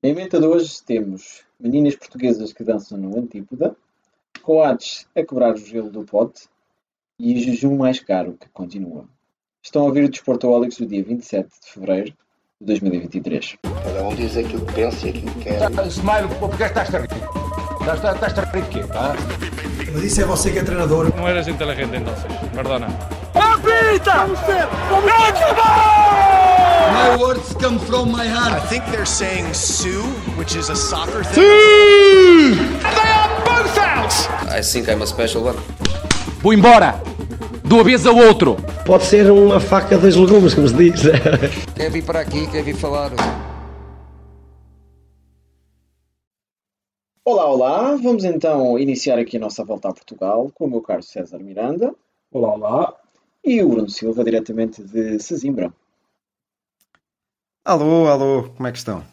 Na emenda de hoje temos meninas portuguesas que dançam no Antípoda, coates a quebrar o gelo do pote e o jejum mais caro que continua. Estão a ouvir o Desportoholics do dia 27 de fevereiro de 2023. Cada um diz aquilo que pensa e aquilo que quer. Smile, porque estás a rir? Estás, estás a rir de quê? Tá? Mas isso é você que é treinador. No eres inteligente entonces, perdona. My words come from my I heart. think they're saying Sue, which is a soccer thing. I think I'm a special one. Vou embora! De uma vez ao outro! Pode ser uma faca dos legumes, como se diz. Quer vir para aqui, quer vir falar. Olá, olá! Vamos então iniciar aqui a nossa volta a Portugal com o meu caro César Miranda Olá, olá. e o Bruno Silva, diretamente de Sesimbra. Alô, alô, como é que estão?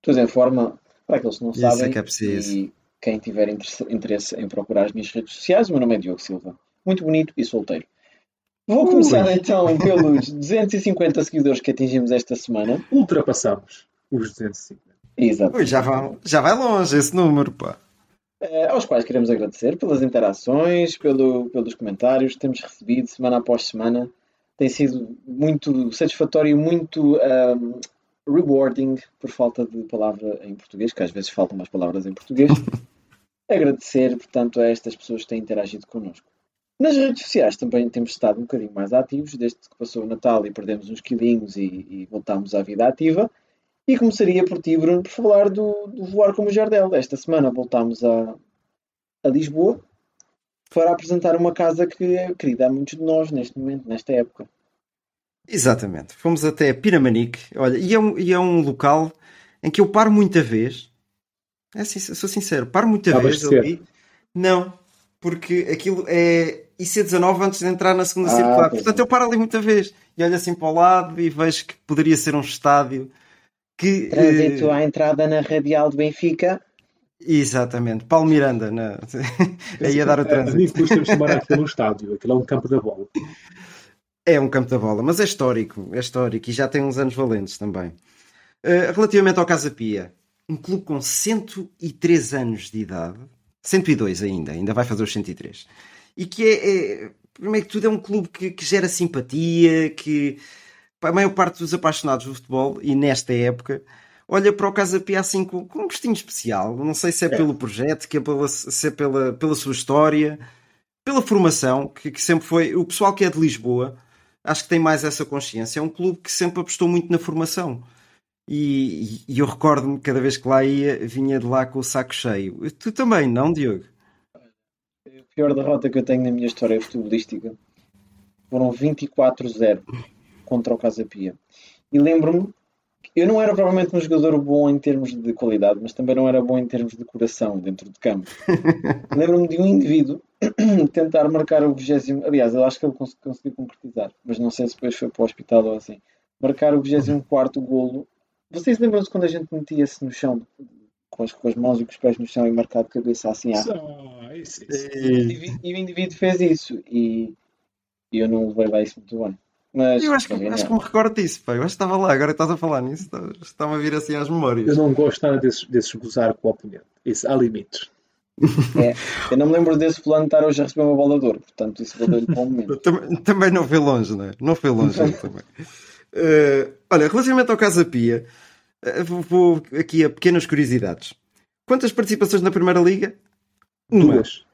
Tudo em forma, para aqueles que não Isso sabem, é que é preciso. e quem tiver interesse, em procurar as minhas redes sociais, o meu nome é Diogo Silva. Muito bonito e solteiro. Vou começar então pelos 250 seguidores que atingimos esta semana. Ultrapassamos os 250. Exato. Ui, já vai, já vai longe esse número, pá. Eh, aos quais queremos agradecer pelas interações, pelo, pelos comentários que temos recebido semana após semana. Tem sido muito satisfatório e muito ahm, rewarding, por falta de palavra em português, que às vezes faltam mais palavras em português. agradecer, portanto, a estas pessoas que têm interagido connosco. Nas redes sociais também temos estado um bocadinho mais ativos, desde que passou o Natal e perdemos uns quilinhos e, e voltámos à vida ativa. E começaria por ti, Bruno, por falar do, do Voar como o Jardel. Esta semana voltámos a, a Lisboa para apresentar uma casa que é querida a muitos de nós neste momento, nesta época. Exatamente. Fomos até Piramanique. Olha, e é, um, e é um local em que eu paro muita vez. É sou sincero, paro muita vez ali. Não, porque aquilo é IC19 antes de entrar na segunda Ah, circular. Portanto, é. eu paro ali muita vez e olho assim para o lado e vejo que poderia ser um estádio que. Trânsito eh, à entrada na Radial de Benfica. Exatamente, Paulo Miranda, na... aí a dar o A trânsito. mim custa-me chamar aquilo um estádio. Aquilo é um campo da bola. É um campo da bola, mas é histórico, é histórico e já tem uns anos valentes também. Uh, relativamente ao Casa Pia, um clube com 103 anos de idade, 102 ainda, ainda vai fazer os 103, e que é, é primeiro que tudo, é um clube que, que gera simpatia, que a maior parte dos apaixonados do futebol, e nesta época, olha para o Casa Pia assim com, com um gostinho especial. Não sei se é pelo projeto, que é pela, se é pela, pela sua história, pela formação, que, que sempre foi. O pessoal que é de Lisboa, acho que tem mais essa consciência. É um clube que sempre apostou muito na formação. E, e- eu recordo-me, cada vez que lá ia, vinha de lá com o saco cheio. Tu também, não, Diogo? A pior derrota que eu tenho na minha história futebolística foram 24-0 contra o Casa Pia. E lembro-me eu não era provavelmente um jogador bom em termos de qualidade, mas também não era bom em termos de coração dentro de campo. lembro-me de um indivíduo tentar marcar o 20. Aliás, eu acho que ele cons- conseguiu concretizar, mas não sei se depois foi para o hospital ou assim. Marcar o 24 golo. Vocês lembram-se quando a gente metia-se no chão, com as, com as mãos e com os pés no chão e marcar de cabeça assim Só, isso, isso. e e o indivíduo fez isso e, e eu não levei lá isso muito bem. Mas Eu acho que, acho que me recordo disso, pá. Eu acho que estava lá, agora estás a falar nisso, está- está-me a vir assim às memórias. Eu não gosto nada desses, desses gozar com o oponente. Isso, há limites. É, eu não me lembro desse fulano estar hoje a receber uma bola de ouro, portanto isso valeu-lhe para o momento. Também, também não foi longe, não é? Não foi longe também. Eh, olha, relativamente ao Casa Pia, eh, vou, vou aqui a pequenas curiosidades. Quantas participações na Primeira Liga? Uma. Duas.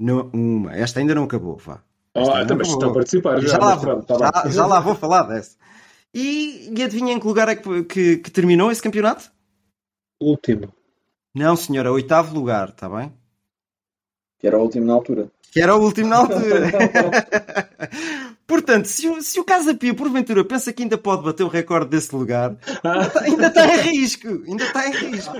Não, uma. Esta ainda não acabou, vá. Acabou. estão a participar já. Já, lá, vou, pronto, tá já, já lá vou falar dessa. E, e adivinha em que lugar é que, que- que terminou esse campeonato? Último. Não, senhora, oitavo lugar, está bem? Que era o último na altura. Que era o último na altura. Portanto, se o, se o Casa Pia, porventura, pensa que ainda pode bater o recorde desse lugar, ainda está em risco. Ainda está em risco.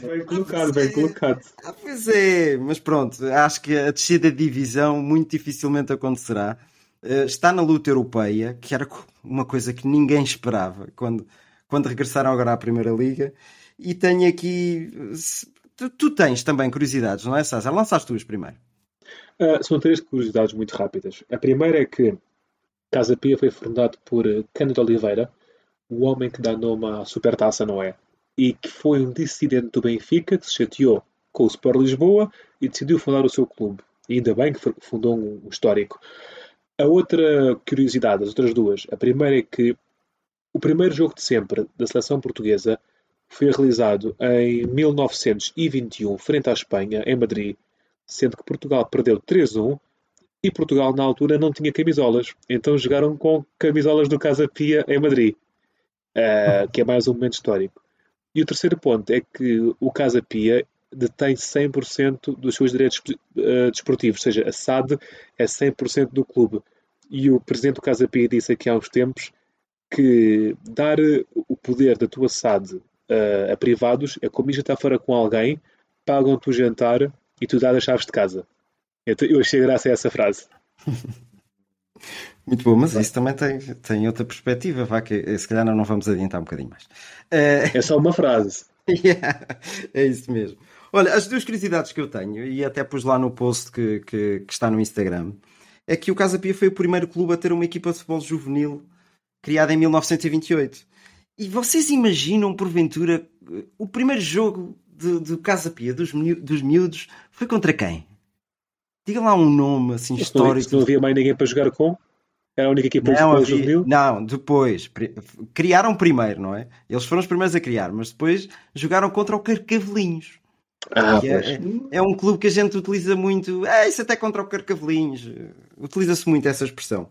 Bem colocado, bem colocado. Ah, pois é, mas pronto, acho que a descida de divisão muito dificilmente acontecerá. Eh, está na luta europeia, que era uma coisa que ninguém esperava quando, quando regressaram agora à Primeira Liga. E tenho aqui. Tu, tu tens também curiosidades, não é, César? Lança as tuas primeiro. Ah, são três curiosidades muito rápidas. A primeira é que Casa Pia foi fundado por eh, Cândido Oliveira, o homem que dá nome à Supertaça, não é? e que foi um dissidente do Benfica que se chateou com o Sport Lisboa e decidiu fundar o seu clube. E ainda bem que fundou um histórico. A outra curiosidade, as outras duas, a primeira é que o primeiro jogo de sempre da seleção portuguesa foi realizado em 1921, frente à Espanha, em Madrid, sendo que Portugal perdeu 3-1 e Portugal na altura não tinha camisolas, então jogaram com camisolas do Casa Pia em Madrid, uh, que é mais um momento histórico. E o terceiro ponto é que o Casa Pia detém 100% dos seus direitos uh, desportivos, ou seja, a SAD é 100% do clube. E o presidente do Casa Pia disse aqui há uns tempos que dar o poder da tua SAD uh, a privados é como ir jantar fora com alguém, pagam-te o jantar e tu dás as chaves de casa. Então, eu achei graça a essa frase. Muito bom, mas isso também tem, tem outra perspectiva, vá que eh, se calhar não, vamos adiantar um bocadinho mais. Uh... É só uma frase. yeah, é isso mesmo. Olha, as duas curiosidades que eu tenho, e até pus lá no post que, que, que está no Instagram, é que o Casa Pia foi o primeiro clube a ter uma equipa de futebol juvenil criada em 1928. E vocês imaginam, porventura, o primeiro jogo do Casa Pia, dos, dos miúdos, foi contra quem? Diga lá um nome assim histórico. Não, não havia mais ninguém para jogar com? Era a única equipa não, havia, juvenil? Não, depois. Criaram primeiro, não é? Eles foram os primeiros a criar, mas depois jogaram contra o Carcavelinhos. Ah, é, é, um clube que a gente utiliza muito. É, isso até contra o Carcavelinhos. Utiliza-se muito essa expressão.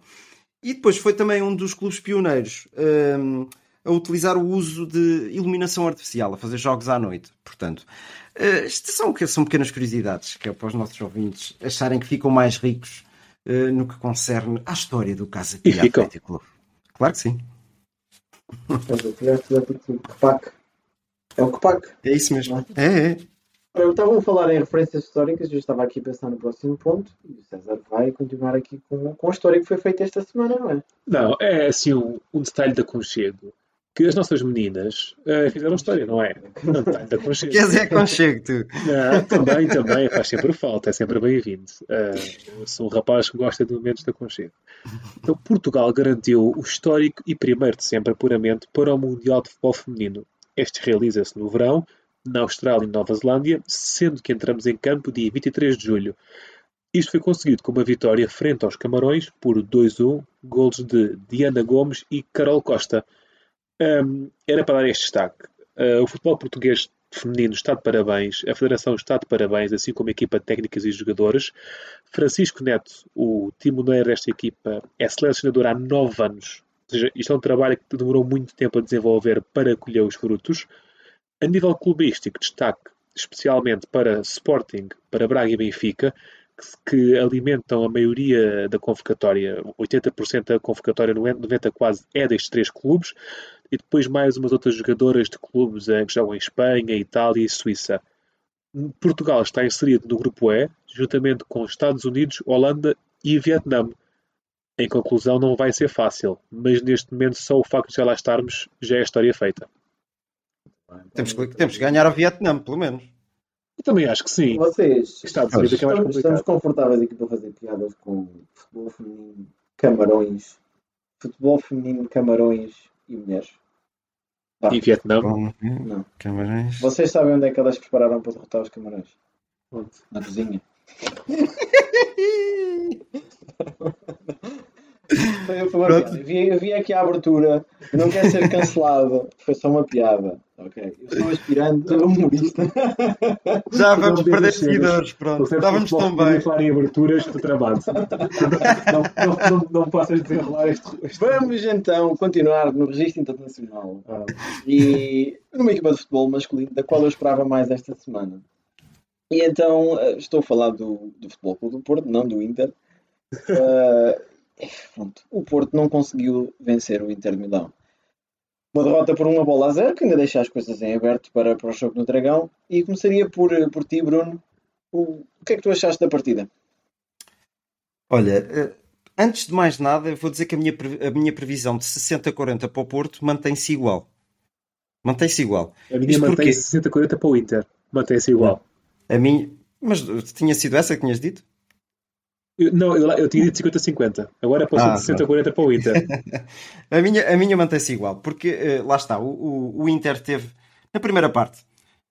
E depois foi também um dos clubes pioneiros um, a utilizar o uso de iluminação artificial, a fazer jogos à noite. Portanto, uh, isto são, são pequenas curiosidades que é para os nossos ouvintes acharem que ficam mais ricos uh, no que concerne à história do Casa Pia Atlético Clube. Claro que sim. É o CPAC. É isso mesmo. É, é. Eu estava a falar em referências históricas, eu estava aqui a pensar no próximo ponto e o César vai continuar aqui com, com a história que foi feita esta semana, não é? Não, é assim um, um detalhe de aconchego que as nossas meninas uh, fizeram história, não é? Um detalhe de aconchego. Quer dizer aconchego, tu? Não, também, também, faz sempre falta, é sempre bem-vindo. Uh, sou um rapaz que gosta de momentos de aconchego. Então, Portugal garantiu o histórico e primeiro de sempre puramente para o Mundial de Futebol Feminino. Este realiza-se no verão na Austrália e Nova Zelândia, sendo que entramos em campo dia 23 de julho. Isto foi conseguido com uma vitória frente aos Camarões por 2-1, golos de Diana Gomes e Carol Costa. Um, era para dar este destaque. Uh, o futebol português feminino está de parabéns, a Federação está de parabéns, assim como a equipa de técnicas e jogadores. Francisco Neto, o timoneiro desta equipa, é selecionador há nove anos. Ou seja, isto é um trabalho que demorou muito tempo a desenvolver para colher os frutos. A nível clubístico, destaque especialmente para Sporting, para Braga e Benfica, que, alimentam a maioria da convocatória, 80% da convocatória, 90% quase, é destes três clubes, e depois mais umas outras jogadoras de clubes eh, que jogam em Espanha, Itália e Suíça. Portugal está inserido no grupo E, juntamente com Estados Unidos, Holanda e Vietnã. Em conclusão, não vai ser fácil, mas neste momento só o facto de já lá estarmos já é a história feita. Temos que, temos que ganhar ao Vietnã, pelo menos. Eu também acho que sim. Vocês estamos, é estamos confortáveis aqui para fazer piadas com futebol feminino, camarões, futebol feminino, camarões e mulheres. Ah, e Vietnã? Não. Camarões. Vocês sabem onde é que elas prepararam para derrotar os camarões? Onde? Na cozinha. eu, vi, eu vi aqui a abertura, não quer ser cancelado, foi só uma piada. Ok, eu sou aspirante a humorista. Já vamos perder seguidores, pronto. Estávamos tão bem. falar em aberturas, tu travado. Não, não, não, não possas desenrolar este, este. Vamos então continuar no registro internacional. Ah. E numa equipa de futebol masculino, da qual eu esperava mais esta semana. E então eh, estou a falar do, do Futebol Clube do Porto, não do Inter. Uh, pronto, o Porto não conseguiu vencer o Inter de Milão. Uma derrota por uma bola a zero, que ainda deixa as coisas em aberto para, para o jogo no Dragão. E começaria por, por ti, Bruno. O, o que é que tu achaste da partida? Olha, eh, antes de mais nada, vou dizer que a minha, a minha previsão de 60-40 para o Porto mantém-se igual. Mantém-se igual. A minha mantém-se 60-40 para o Inter. Mantém-se igual. A minha. Mas tinha sido essa que tinhas dito? Eu, não, eu, eu tinha dito 50-50. Agora passou ah, de 60-40 para o Inter. a minha, a minha mantém-se igual, porque uh, lá está, o, o, o, Inter teve Na primeira parte,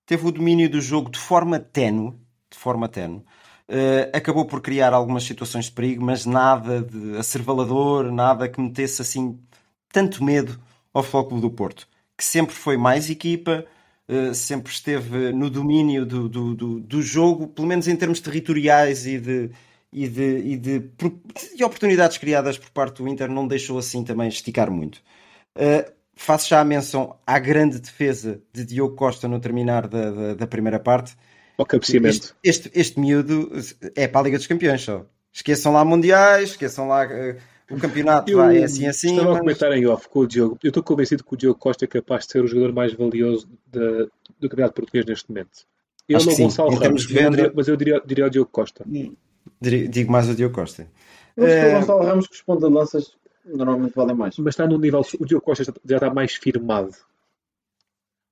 teve o domínio do jogo de forma ténue, de forma ténue. Uh, acabou por criar algumas situações de perigo, mas nada de acervalador, nada que metesse assim tanto medo ao Futebol Clube do Porto, que sempre foi mais equipa, uh, sempre esteve no domínio do, do, do, do, jogo, pelo menos em termos territoriais e de, e de, e de, de, oportunidades criadas por parte do Inter, não deixou assim também esticar muito. Uh, faço já a menção à grande defesa de Diogo Costa no terminar da, da, da primeira parte ao cabeceamento. Este, este, este miúdo é para a Liga dos Campeões só. Esqueçam lá mundiais, esqueçam lá uh, o campeonato, vai, é assim assim. Estava mas... a comentar em off com o Diogo. Eu estou convencido que o Diogo Costa é capaz de ser o jogador mais valioso de, do campeonato português neste momento. Eu Acho não Gonçalo Ramos, mas eu diria, diria o Diogo Costa. Digo mais o Diogo Costa. Acho que o Gonçalo Ramos que os ponta de lanças normalmente valem mais. Mas está num nível. O Diogo Costa já está mais firmado.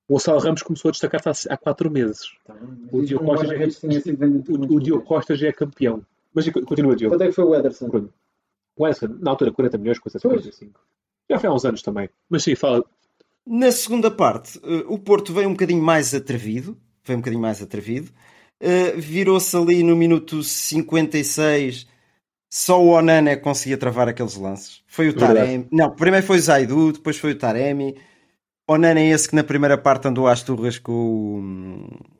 O Gonçalo Ramos começou a destacar-se há 4 meses. Tá, o Diogo Costa, já, o, o Diogo Costa já é campeão. Mas continua, Diogo. Quanto é que foi o Ederson? O Ederson, na altura, 40 milhões, coisa 55. Já foi há uns anos também. Mas sim, fala. Na segunda parte, eh, o Porto veio um bocadinho mais atrevido. Veio um bocadinho mais atrevido. Uh, Virou-se ali no minuto 56. Só o Onana é conseguia travar aqueles lances. Foi o Taremi. Não, primeiro foi o Zaidu, depois foi o Taremi. Onana é esse que na primeira parte andou às turras com o,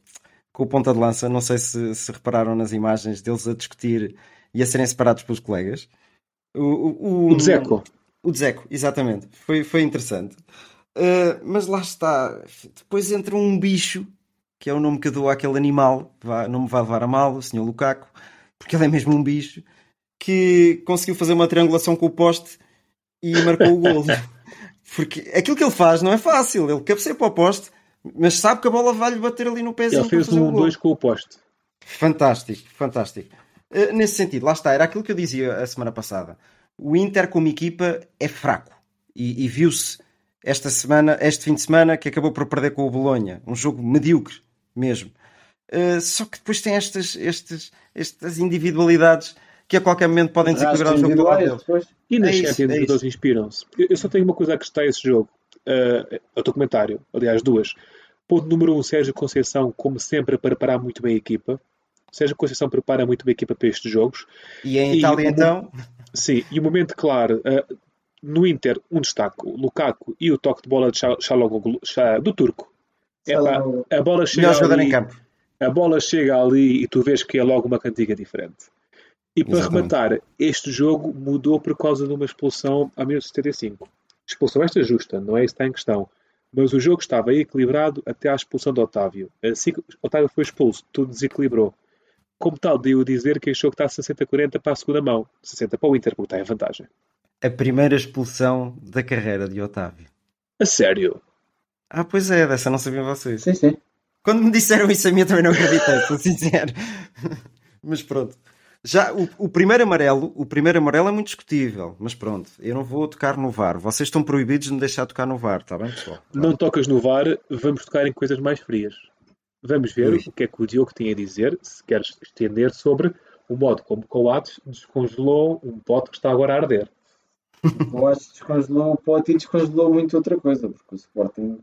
com o ponta de lança. Não sei se, se repararam nas imagens deles a discutir e a serem separados pelos colegas. O, o, o Dzeko. O Dzeko, exatamente. Foi, foi interessante. Uh, mas lá está. Depois entra um bicho, que é o nome que eu dou àquele animal, não me vai levar a mal, o Sr. Lukaku, porque ele é mesmo um bicho, que conseguiu fazer uma triangulação com o poste e marcou o gol. Porque aquilo que ele faz não é fácil. Ele cabeceia para o poste, mas sabe que a bola vai-lhe bater ali no pezinho. Ele fez um 2 com o poste. Fantástico, fantástico. Uh, nesse sentido, lá está, era aquilo que eu dizia a semana passada. O Inter, como equipa, é fraco. E, e viu-se esta semana, este fim de semana, que acabou por perder com o Bolonha. Um jogo medíocre mesmo. Uh, só que depois tem estas, estas, estas individualidades que a qualquer momento podem desequilibrar o jogo do lado deles. E nas é Champions os jogadores inspiram-se. Eu só tenho uma coisa a acrescentar a esse jogo. Uh, o documentário, aliás, duas. Ponto número um, Sérgio Conceição, como sempre, a preparar muito bem a equipa. Sérgio Conceição prepara muito bem a equipa para estes jogos. E em Itália, e então? Sim, e o momento claro, uh, no Inter, um destaque, o Lukaku e o toque de bola de Xaloglu, do turco. É pá, a bola chega ali, A bola chega ali e tu vês que é logo uma cantiga diferente. E para Exatamente. rematar, este jogo mudou por causa de uma expulsão a 1975. Expulsão esta justa, não é isso que está em questão. Mas o jogo estava equilibrado até à expulsão de Otávio. Assim que Otávio foi expulso, tudo desequilibrou. Como tal, deu dizer que achou que está 60-40 para a segunda mão. 60 para o Inter, porque está em vantagem. A primeira expulsão da carreira de Otávio. A sério? Ah, pois é, dessa não sabiam vocês. Sim, sim. Quando me disseram isso a mim, eu também não acreditei, sou sincero. Mas pronto. Já o, o, primeiro amarelo, o primeiro amarelo é muito discutível, mas pronto, eu não vou tocar no VAR. Vocês estão proibidos de me deixar tocar no VAR, está bem, pessoal? Não tocas no VAR, vamos tocar em coisas mais frias. Vamos ver Ui. o que é que o Diogo tinha a dizer, se queres estender sobre o modo como Coates descongelou um pote que está agora a arder. O Coates descongelou o pote e descongelou muito outra coisa, porque o Sporting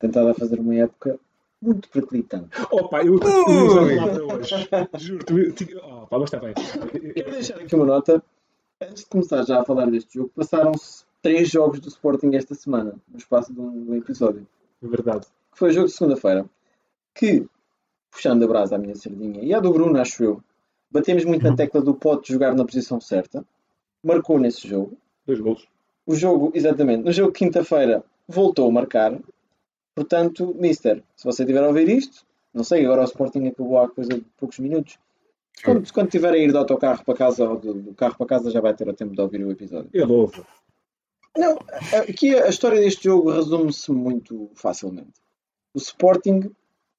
tentava fazer uma época muito perclitante. Opa, eu, eu usava hoje. Juro-te. Opa, mas está bem. Quero deixar aqui uma nota. Antes de começar já a falar deste jogo, passaram-se três jogos do Sporting esta semana, no espaço de um, episódio. É verdade. Que foi o jogo de segunda-feira. Que, puxando a brasa à minha sardinha e à do Bruno, acho eu, batemos muito na tecla do pote jogar na posição certa. Marcou nesse jogo. Dois gols. O jogo, exatamente. No jogo de quinta-feira, voltou a marcar. Portanto, Mister, se você tiver a ouvir isto, não sei, agora o Sporting acabou há coisa de poucos minutos. Quando, quando tiver a ir do autocarro para casa ou do, do, carro para casa, já vai ter o tempo de ouvir o episódio. Eu louvo. Não, aqui a história deste jogo resume-se muito facilmente. O Sporting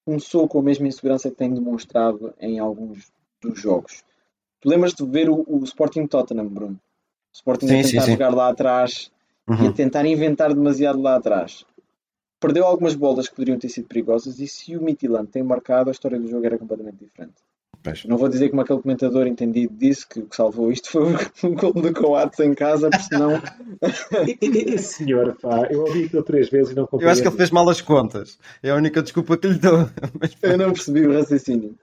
começou com a mesma insegurança que tem demonstrado em alguns dos jogos. Tu lembras de ver o, o Sporting Tottenham, Bruno? O Sporting sim, a tentar sim, sim. jogar lá atrás uhum. e a tentar inventar demasiado lá atrás perdeu algumas bolas que poderiam ter sido perigosas e se o Midtjylland tem marcado, a história do jogo era completamente diferente. Pois. Não vou dizer como aquele comentador entendido disse que o que salvou isto foi o gol do Coates em casa, porque senão. Senhor, pá, eu ouvi aquilo três vezes e não Eu compreendo. acho que ele fez mal as contas. É a única desculpa que lhe dou. Mas, Eu não percebi o raciocínio.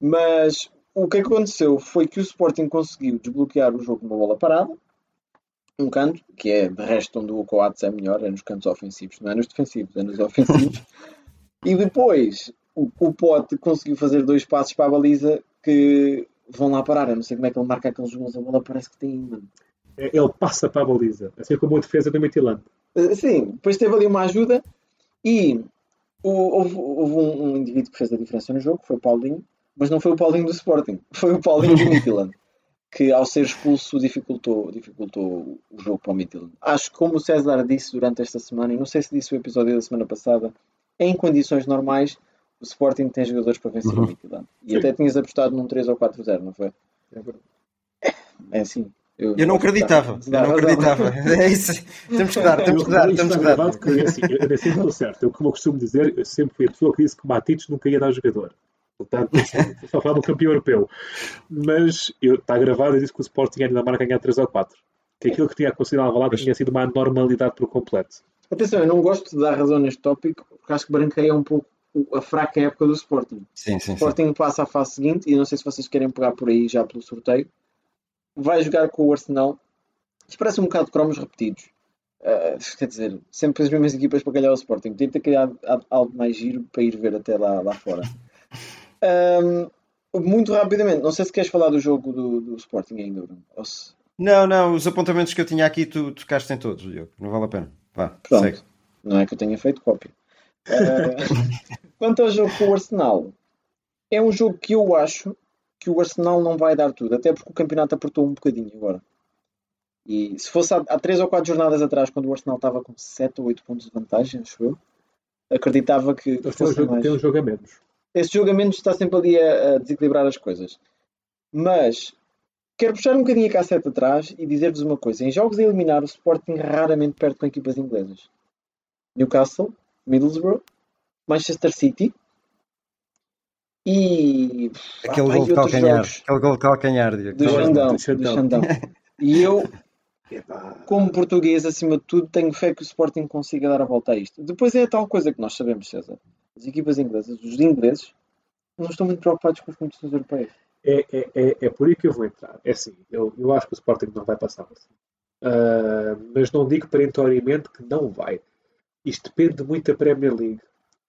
Mas o que aconteceu foi que o Sporting conseguiu desbloquear o jogo numa bola parada, um canto, que é de resto onde o Coates é melhor, é nos cantos ofensivos, não é nos defensivos, é nos ofensivos. e depois o, o Pote conseguiu fazer dois passos para a baliza que vão lá parar. Eu não sei como é que ele marca aqueles gols, a bola parece que tem. É, Ele passa para a baliza, assim como a defesa do Midtjylland. Uh, Sim, depois teve ali uma ajuda e houve, houve um, um indivíduo que fez a diferença no jogo, foi o Paulinho, mas não foi o Paulinho do Sporting, foi o Paulinho do Midtjylland, que ao ser expulso dificultou, dificultou o jogo para o Midtjylland. Acho que como o César disse durante esta semana, e não sei se disse o episódio da semana passada, em condições normais o Sporting tem jogadores para vencer o Midtjylland. E Sim. até tinhas apostado num 3 ou 4-0, não foi? É assim. eu não acreditava. Eu não acreditava. É isso. Temos que dar, temos que dar, temos que dar. que, assim, eu eu sempre estou certo. Eu, como eu costumo dizer, eu sempre fui a pessoa que disse que Matites nunca ia dar jogador. Portanto, só falava do campeão europeu. Mas eu, está gravado e disse que o Sporting ainda marca ganhar 3 ou 4. Que aquilo que tinha acontecido lá tinha sido uma anormalidade por completo. Atenção, eu não gosto de dar razão neste tópico, porque acho que branqueia um pouco a fraca época do Sporting. Sim, sim, O sim. Sporting passa à fase seguinte, e não sei se vocês querem pegar por aí já pelo sorteio. Vai jogar com o Arsenal. Isto parece um bocado de cromos repetidos. Ah, quer dizer, sempre as mesmas equipas para calhar o Sporting. Tem que ter criado algo mais giro para ir ver até lá, lá fora. Ahm, muito rapidamente, não sei se queres falar do jogo do, do Sporting ainda, Bruno. Ou se- Não, não, os apontamentos que eu tinha aqui tu tocaste em todos, Diogo. Não vale a pena. Vá, Pronto. segue. Não é que eu tenha feito cópia. Ah, quanto ao jogo com o Arsenal, é um jogo que eu acho que o Arsenal não vai dar tudo, até porque o campeonato apertou um bocadinho agora. E se fosse há, há 3 ou 4 jornadas atrás, quando o Arsenal estava com 7 ou 8 pontos de vantagem, acho eu, acreditava que Então, tem, um fosse jogo, mais. tem um jogo a menos. Esse julgamento está sempre ali a, a desequilibrar as coisas. Mas quero puxar um bocadinho a cassete atrás e dizer-vos uma coisa. Em jogos a eliminar, o Sporting raramente perde com equipas inglesas. Newcastle, Middlesbrough, Manchester City e Aquele Ah, gol de calcanhar. Aquele gol de calcanhar, Diogo. do Xandão, do. Xandão. E eu, como português, acima de tudo, tenho fé que o Sporting consiga dar a volta a isto. Depois é a tal coisa que nós sabemos, César. As equipas inglesas, os ingleses, não estão muito preocupados com as competições europeias. É, é, é, é por aí que eu vou entrar. É assim, eu, eu acho que o Sporting não vai passar. Ah, mas não digo perentoriamente que não vai. Isto depende muito da Premier League.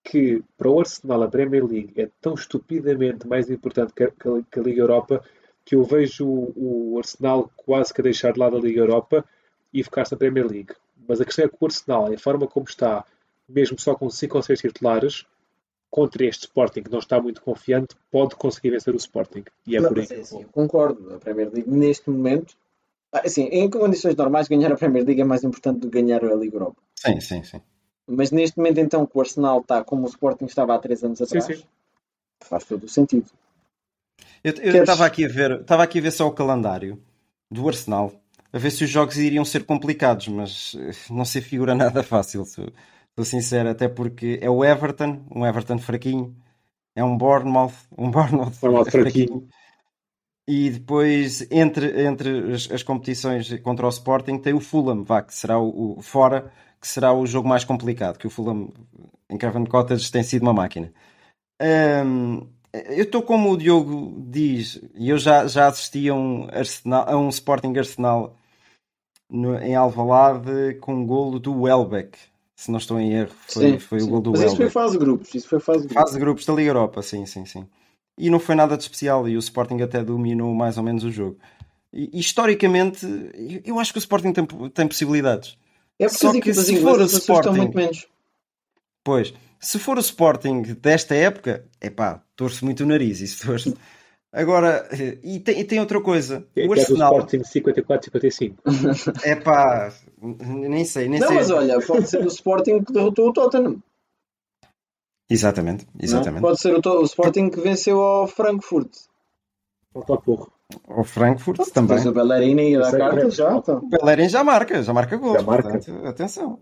Que para o Arsenal a Premier League é tão estupidamente mais importante que a, que a- Liga Europa que eu vejo o, o Arsenal quase que deixar de lado a Liga Europa e focar-se na Premier League. Mas a questão é que o Arsenal, a forma como está, mesmo só com 5 ou 6 titulares, contra este Sporting que não está muito confiante, pode conseguir vencer o Sporting. E é Não, por aí vou. eu concordo. A Premier League, neste momento, assim, em condições normais, ganhar a Premier League é mais importante do que ganhar a Liga Europa. Sim, sim, sim. Mas neste momento, então, que o Arsenal está como o Sporting estava há 3 anos atrás, sim. faz todo o sentido. Eu Queres- estava aqui a ver, estava aqui a ver só o calendário do Arsenal, a ver se os jogos iriam ser complicados, mas eh, não se figura nada fácil, sou, sou sincero, até porque é o Everton, um Everton fraquinho, é um Bournemouth, um Bournemouth Bournemouth fraquinho. fraquinho. E depois, entre, entre as, as competições contra o Sporting, tem o Fulham, vá, que será o, o- fora, que será o jogo mais complicado, que o Fulham em Craven Cottage tem sido uma máquina. Hum, eu estou como o Diogo diz, e eu já, já assisti a um, Arsenal, a um Sporting Arsenal no- em Alvalade com um golo do Welbeck, se não estou em erro, foi, Sim, foi sim. o golo do Mas isso foi Welbeck. fase de grupos. Isso foi fase de grupos. Fase de grupos da Liga Europa, sim, sim, sim. E não foi nada de especial e o Sporting até dominou mais ou menos o jogo. E, historicamente, eu- acho que o Sporting tem, tem possibilidades. É porque Só as que equipas se for o Sporting- muito menos. Pois, se for o Sporting desta época, é pá, torço muito o nariz, isso torço. Agora, e tem, e tem outra coisa, é o é Arsenal, Sporting 54-55. é pá, nem sei, nem Não, sei. mas olha, pode ser o Sporting que derrotou o Tottenham. Exatamente, não? exatamente. Pode ser o, o Sporting que venceu ao Frankfurt. Falta pouco. O Frankfurt também. Depois o Bellerini ia dar Sei, carta é. já. Então. O Bellerin já marca, já marca gols, Já marca. portanto, atenção.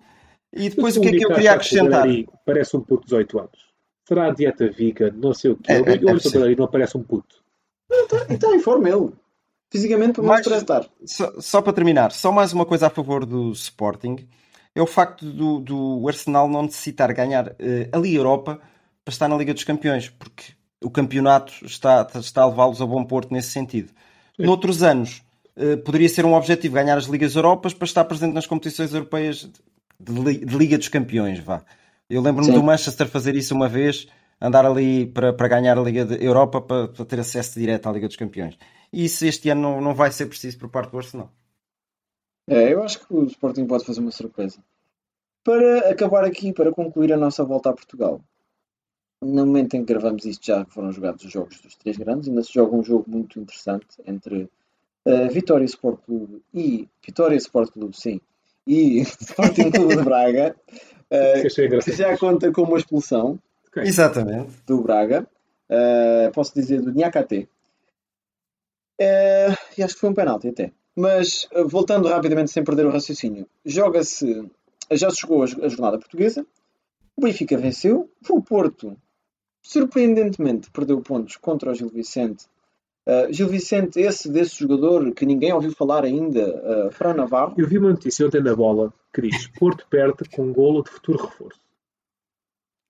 E depois o que é que eu queria que acrescentar? Bellerin Parece um puto de 18 anos. Será a dieta vegan, não sei o quê. É, é, ser. o Bellerin não parece um puto. está tá em forma ele. Fisicamente, para mais estar. Só, só para terminar, só mais uma coisa a favor do Sporting é o facto do, do Arsenal não necessitar ganhar uh, a Liga Europa para estar na Liga dos Campeões, porque o campeonato está, está a levá-los a bom porto nesse sentido. Sim. Noutros anos, uh, poderia ser um objetivo ganhar as Ligas Europas para estar presente nas competições europeias de, de Liga dos Campeões, vá. Eu lembro-me do Manchester fazer isso uma vez, andar ali para, para ganhar a Liga de Europa para, para ter acesso direto à Liga dos Campeões. E isso este ano não, não vai ser preciso por parte do Arsenal. É, eu acho que o Sporting pode fazer uma surpresa. Para acabar aqui, para concluir a nossa volta a Portugal. No momento em que gravamos isto, já foram jogados os jogos dos três grandes. Ainda se joga um jogo muito interessante entre uh, Vitória Sport Clube e Vitória Sport Clube, sim, e Sporting Clube de Braga. Uh, que já conta com uma expulsão. Okay. Exatamente. Do Braga. Uh, posso dizer do Niakate. Uh, e acho que foi um penalti até. Mas uh, voltando rapidamente sem perder o raciocínio, joga-se, já se jogou a, a jornada portuguesa, o Benfica venceu, o Porto surpreendentemente perdeu pontos contra o Gil Vicente. Uh, Gil Vicente, esse desse jogador que ninguém ouviu falar ainda, uh, Fran Navarro. Eu vi uma notícia ontem na bola que diz Porto perde com um golo de futuro reforço.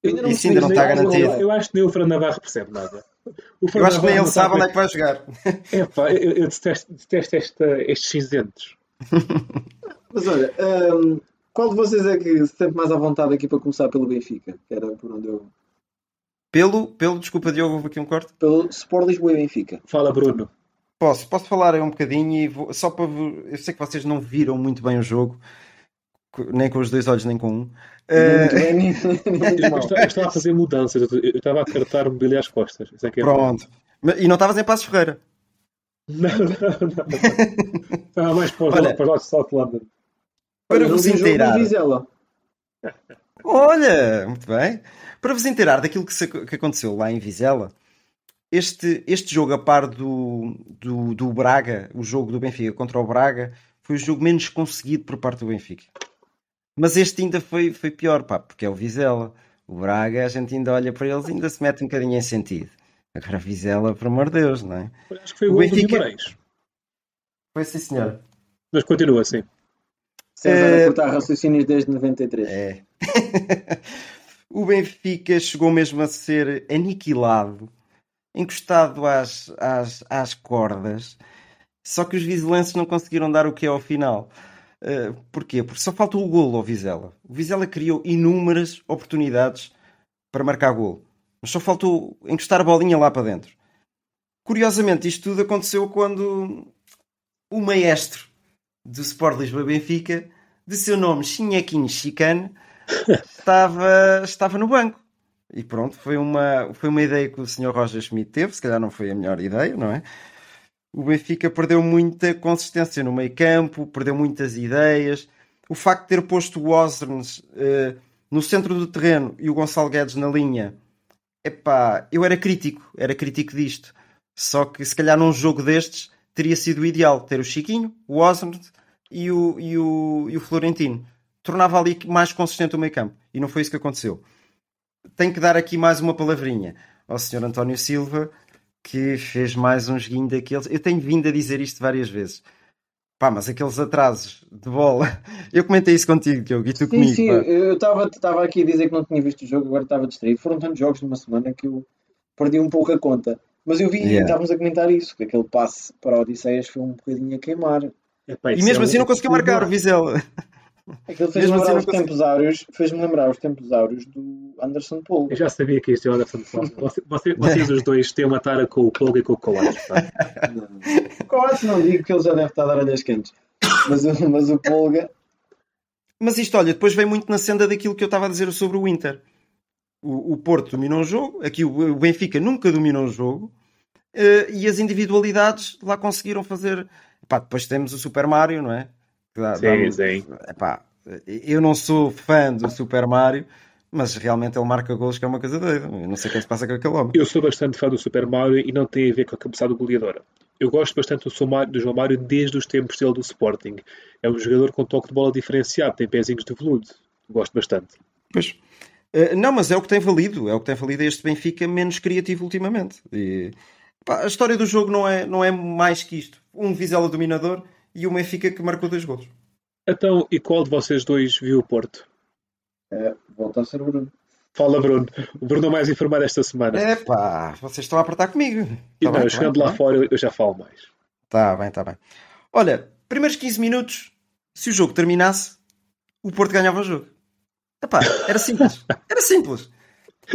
Eu ainda não, Isso ainda não está garantido. Eu acho que nem o Fran Navarro percebe nada. Eu acho que nem ele sabe onde é que vai jogar. É pá, eu, eu detesto, detesto esta, estes cinzentos. Mas olha, um, qual de vocês é que se sente mais à vontade aqui para começar pelo Benfica? Que era por onde eu. Pelo, pelo desculpa Diogo, houve aqui um corte. Pelo Sport Lisboa e Benfica. Fala Bruno. Posso, posso falar aí um bocadinho e vou, só para eu sei que vocês não viram muito bem o jogo, nem com os dois olhos nem com um. Uh... Nem, eu, estava, a fazer mudanças, eu estava a cartar o mobília às costas. É, é Pronto. E não estavas em Passos Ferreira? Não, não, não. Estava mais para os, Olha, para os lados de South London. Para vos inteirar. Olha, muito bem. Para vos inteirar daquilo que, se, que aconteceu lá em Vizela, este, este jogo, a par do, do, do Braga, o jogo do Benfica contra o Braga, foi o jogo menos conseguido por parte do Benfica. Mas este ainda foi, foi pior, pá, porque é o Vizela. O Braga, a gente ainda olha para eles e ainda se mete um bocadinho em sentido. Agora a Vizela, por amor de Deus, não é? Acho que foi o, o Benfica... do Guimarães. Foi sim, senhor. Mas continua assim. César é... a cortar raciocínios desde 93. É. o Benfica chegou mesmo a ser aniquilado, encostado às, às, às cordas, só que os vizelenses não conseguiram dar o que é ao final. Uh, porquê? Porque só faltou o golo ao Vizela. O Vizela criou inúmeras oportunidades para marcar golo, mas só faltou encostar a bolinha lá para dentro. Curiosamente, isto tudo aconteceu quando o maestro do Sport Lisboa Benfica, de seu nome Chinhequinho Chicane, estava, estava no banco. E pronto, foi uma, foi uma ideia que o Sr. Roger Schmidt teve, se calhar não foi a melhor ideia, não é? O Benfica perdeu muita consistência no meio campo, perdeu muitas ideias. O facto de ter posto o Osrnes uh, no centro do terreno e o Gonçalo Guedes na linha, epá, eu era crítico, era crítico disto. Só que se calhar num jogo destes teria sido ideal ter o Chiquinho, o Osrnes e o, e, o, e o Florentino. Tornava ali mais consistente o meio campo. E não foi isso que aconteceu. Tenho que dar aqui mais uma palavrinha ao Sr. António Silva, que fez mais um joguinho daqueles. Eu tenho vindo a dizer isto várias vezes. Pá, mas aqueles atrasos de bola. Eu comentei isso contigo, Diogo, e tu sim, comigo. Sim, pá. eu estava aqui a dizer que não tinha visto o jogo, agora estava distraído. Foram tantos jogos numa semana que eu perdi um pouco a conta. Mas eu vi yeah. e estávamos a comentar isso, que aquele passe para a Odisseias foi um bocadinho a queimar. e mesmo assim não conseguiu marcar o Vizela. Aquilo fez-me lembrar, assim, os tempos áureos, fez lembrar os tempos áureos do Anderson Paul. Eu já sabia que isto é o Anderson Paul. Vocês, vocês os dois têm uma tara com o Paul e com o Coates. Tá? Coates não digo que ele já deve estar a dar olhas quentes. Mas, mas o Polga. Mas isto, olha, depois vem muito na senda daquilo que eu estava a dizer sobre o Inter. O, o Porto dominou o jogo, aqui o, Benfica nunca dominou o jogo, uh, e as individualidades lá conseguiram fazer. Pá, depois temos o Super Mario, não é? Dá, sim, dá sim. Epá, eu não sou fã do Super Mario, mas realmente ele marca gols que é uma coisa doida. Eu não sei o que é que se passa com aquele homem. Eu sou bastante fã do Super Mario e não tem a ver com a cabeçada goleadora. Eu gosto bastante do, do João Mário desde os tempos dele do Sporting. É um jogador com toque de bola diferenciado, tem pezinhos de veludo. Gosto bastante. Pois. Uh, não, mas é o que tem valido. É o que tem valido este Benfica menos criativo ultimamente. E, Epá, a história do jogo não é, não é mais que isto. Um Vizela dominador e o Benfica que marcou dois golos. Então, e qual de vocês dois viu o Porto? É, volta a ser o Bruno. Fala, Bruno. O Bruno é mais informado esta semana. Epá, vocês estão a apertar comigo. e Tá não, bem, tá chegando bem, lá tá fora, eu- já falo mais. Tá bem, tá bem. Olha, primeiros 15 minutos, se o jogo terminasse, o Porto ganhava o jogo. Epá, era simples. Era simples.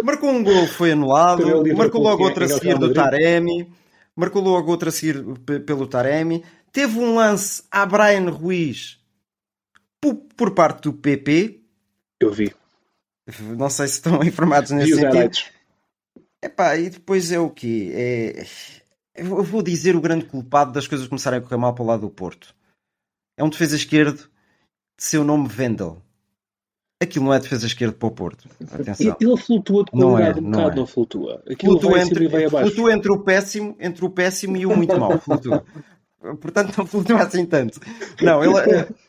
Marcou um gol, foi anulado. Marcou logo é- outro a é seguir do? Taremi. Marcou logo outro a seguir pe- pelo Taremi. Teve um lance a Brian Ruiz por, por parte do PP. Eu vi. Não sei se estão informados nesse os sentido. Epá, e depois é o quê? É... Eu vou dizer o grande culpado das coisas começarem a correr mal para o lado do Porto. É um defesa esquerdo de seu nome Vendel. Aquilo não é defesa esquerdo para o Porto. Atenção. E- Ele flutua de Não qualidade é, um não bocado, é. não flutua. Aquilo Flutua vai entre, e vai abaixo. flutua entre o péssimo, entre o péssimo e o muito mau. Flutua. Portanto, não flutua assim tanto. Não, ele,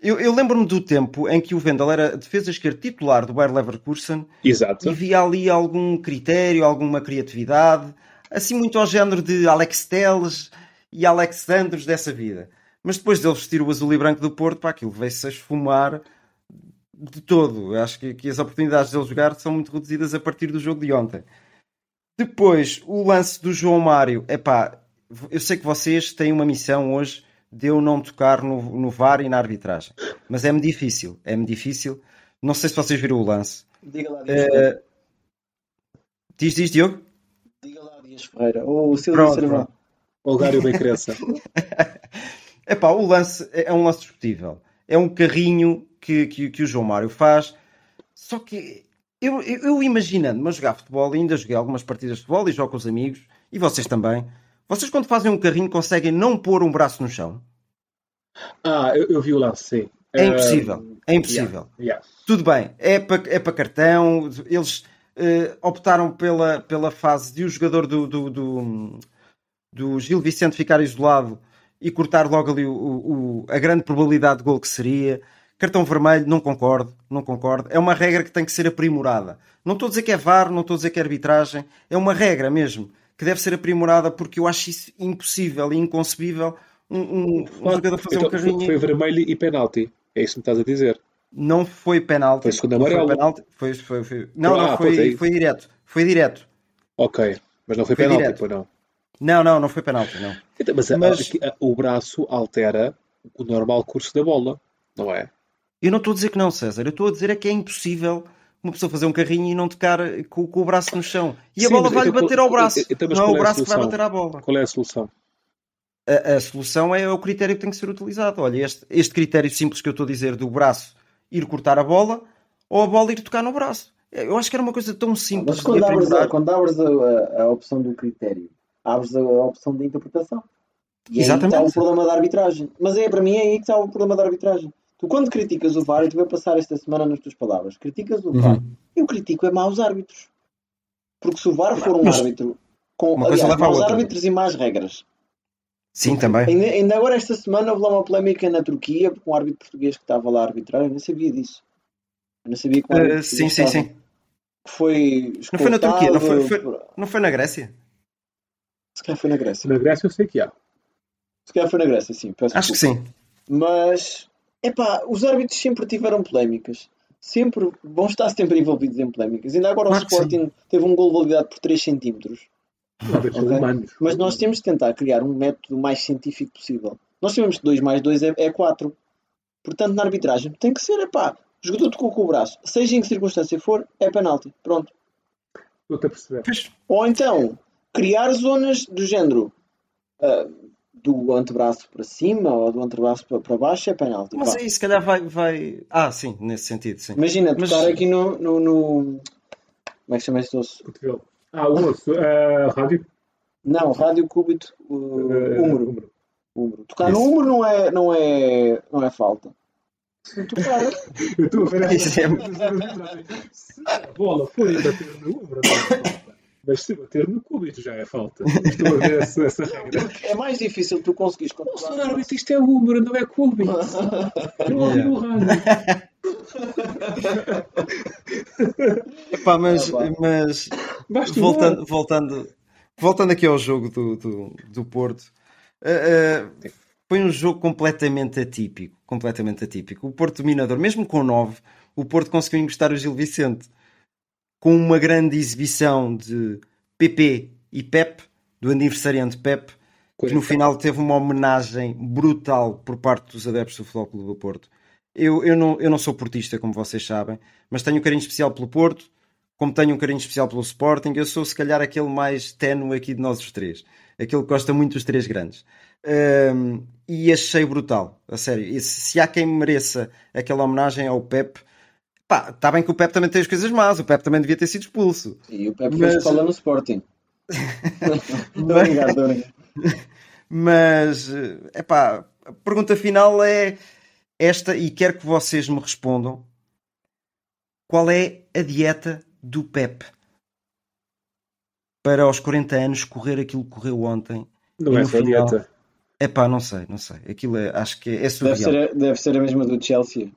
eu, eu lembro-me do tempo em que o Vendel era defesa esquerdo titular do Bayer Leverkusen Exato. e via ali algum critério, alguma criatividade, assim muito ao género de Alex Teles e Alex Andros dessa vida. Mas depois dele vestir o azul e branco do Porto, pá, aquilo veio-se a esfumar de todo. Eu acho que, que as oportunidades dele jogar são muito reduzidas a partir do jogo de ontem. Depois, o lance do João Mário. É pá, eu sei que vocês têm uma missão hoje de eu não tocar no, no VAR e na arbitragem. Mas é-me difícil, é-me difícil. Não sei se vocês viram o lance. Diga lá, Dias Ferreira. Diz, diz, Diogo? Diga lá, Dias Ferreira. Ou o Silvio Pronto, Cervão. pronto. Olgário bem cresça. Epá, o lance é é um lance discutível. É um carrinho que, que, que o João Mário faz. Só que eu, eu, eu imaginando-me a jogar futebol, ainda joguei algumas partidas de futebol e jogo com os amigos, e vocês também. Vocês, quando fazem um carrinho, conseguem não pôr um braço no chão? Ah, eu, eu vi o lance, sim. É Ah, impossível. É impossível. yeah. Tudo bem, é para é para cartão. Eles eh, optaram pela, pela fase de o jogador do, do, do, do Gil Vicente ficar isolado e cortar logo ali o- o- a grande probabilidade de gol que seria. Cartão vermelho, não concordo, não concordo. É uma regra que tem que ser aprimorada. Não estou a dizer que é VAR, não estou a dizer que é arbitragem. É uma regra mesmo que deve ser aprimorada porque eu acho isso impossível e inconcebível um, um- um jogador fazer Então, um carrinho. foi, foi vermelho e penalti. É isso que me estás a dizer. Não foi penalti. Foi segundo Não foi amarelo. penalti. Foi, foi, foi- Não, Ah, não, pois é foi, foi direto. Foi direto. Ok. Mas não foi, Foi penalti, direto. pois não. Não, não, não foi penalti, não. Então, mas a- Mas- aqui, a- o braço altera o normal curso da bola, não é? Eu não estou a dizer que não, César. Eu estou a dizer é que é impossível uma pessoa fazer um carrinho e não tocar com, com o braço no chão. E a Sim, bola mas vai-lhe então bater ao braço. então, não é o é a braço que vai bater à bola. Qual é a solução? A, a solução é o critério que tem que ser utilizado. Olha, este, este critério simples que eu estou a dizer do braço ir cortar a bola ou a bola ir tocar no braço. Eu acho que era uma coisa tão simples Mas quando de abres, a, quando abres a, a- a opção do critério, abres a, a opção de interpretação. E aí Exatamente. está o problema da arbitragem. Mas é, para mim é aí que está o problema da arbitragem. Tu quando criticas o VAR, e tu vai passar esta semana nas tuas palavras, criticas o VAR. Uhum. Eu critico é maus árbitros. Porque se o VAR for um Mas árbitro com uma aliás, maus outra. árbitros e más regras. Sim, também. Ainda, ainda agora esta semana houve lá uma polémica na Turquia com um árbitro português que estava lá a arbitrar, eu nem sabia disso. Eu não sabia que um árbitro Uh, sim, sim, sim. que foi Não foi na Turquia, não foi- foi- Não foi na Grécia? Se calhar foi na Grécia. Na Grécia eu sei que há. Se calhar foi na Grécia, sim. Peço Acho que desculpa. sim. Mas, epá, os árbitros sempre tiveram polémicas. Sempre, vão estar sempre envolvidos em polémicas. Ainda agora Claro o Sporting teve um gol validado por 3 centímetros. Árbitros Ok. humanos. Mas nós temos de tentar criar um método mais científico possível. Nós sabemos que 2 mais 2 é, é 4. Portanto, na arbitragem tem que ser, epá, o jogador tocou com o braço, seja em que circunstância for, é penalti. Pronto. Estou-te a perceber. Ou então, criar zonas do género ah, do antebraço para cima ou do antebraço para, para baixo é penalti. Mas aí se calhar vai, vai. Ah, sim, nesse sentido, sim. Imagina, Mas- tocar aqui no, no, no- Como é que se chama este osso? Ah, o osso. ah, rádio. Não, rádio cúbito uh, Ah, húmero. húmero. húmero. Tocar no Isso. húmero não é, não é, não é falta. Tocar. Eu estou a ver Isso é- Se a bola for e bater no ombro, não é falta. Mas se bater no cúbito já é falta. Estou a ver essa, essa regra. é mais difícil tu conseguires Oh, controlar. senhor árbitro, isto é húmero, não é cúbito. Eu ouvi no rádio. Epá, mas, Ah, mas voltando, voltando, voltando aqui ao jogo do, do, do Porto, uh, uh, foi um jogo completamente atípico. Completamente atípico. O Porto dominador, mesmo com 9, o Porto conseguiu encostar o Gil Vicente com uma grande exibição de PP e Pep, do aniversariante Pep, que no final teve uma homenagem brutal por parte dos adeptos do Futebol Clube do Porto. Eu, eu, não, eu não sou portista, como vocês sabem, mas tenho um carinho especial pelo Porto, como tenho um carinho especial pelo Sporting, eu sou se calhar aquele mais ténue aqui de nós os três. Aquele que gosta muito dos três grandes. Um, e achei brutal, a sério. E se, se há quem mereça aquela homenagem ao Pep, pá, está bem que o Pep também tem as coisas más, o Pep também devia ter sido expulso. E o Pep mas... fez escola no Sporting. Estou obrigado, obrigado. Mas, é pá, a pergunta final é esta e quero que vocês me respondam. Qual é a dieta do Pep para aos 40 anos correr aquilo que correu ontem? Não é só final... dieta. É pá, não sei, não sei. Aquilo é, acho que é surreal. Deve ser, a, deve ser a mesma do Chelsea.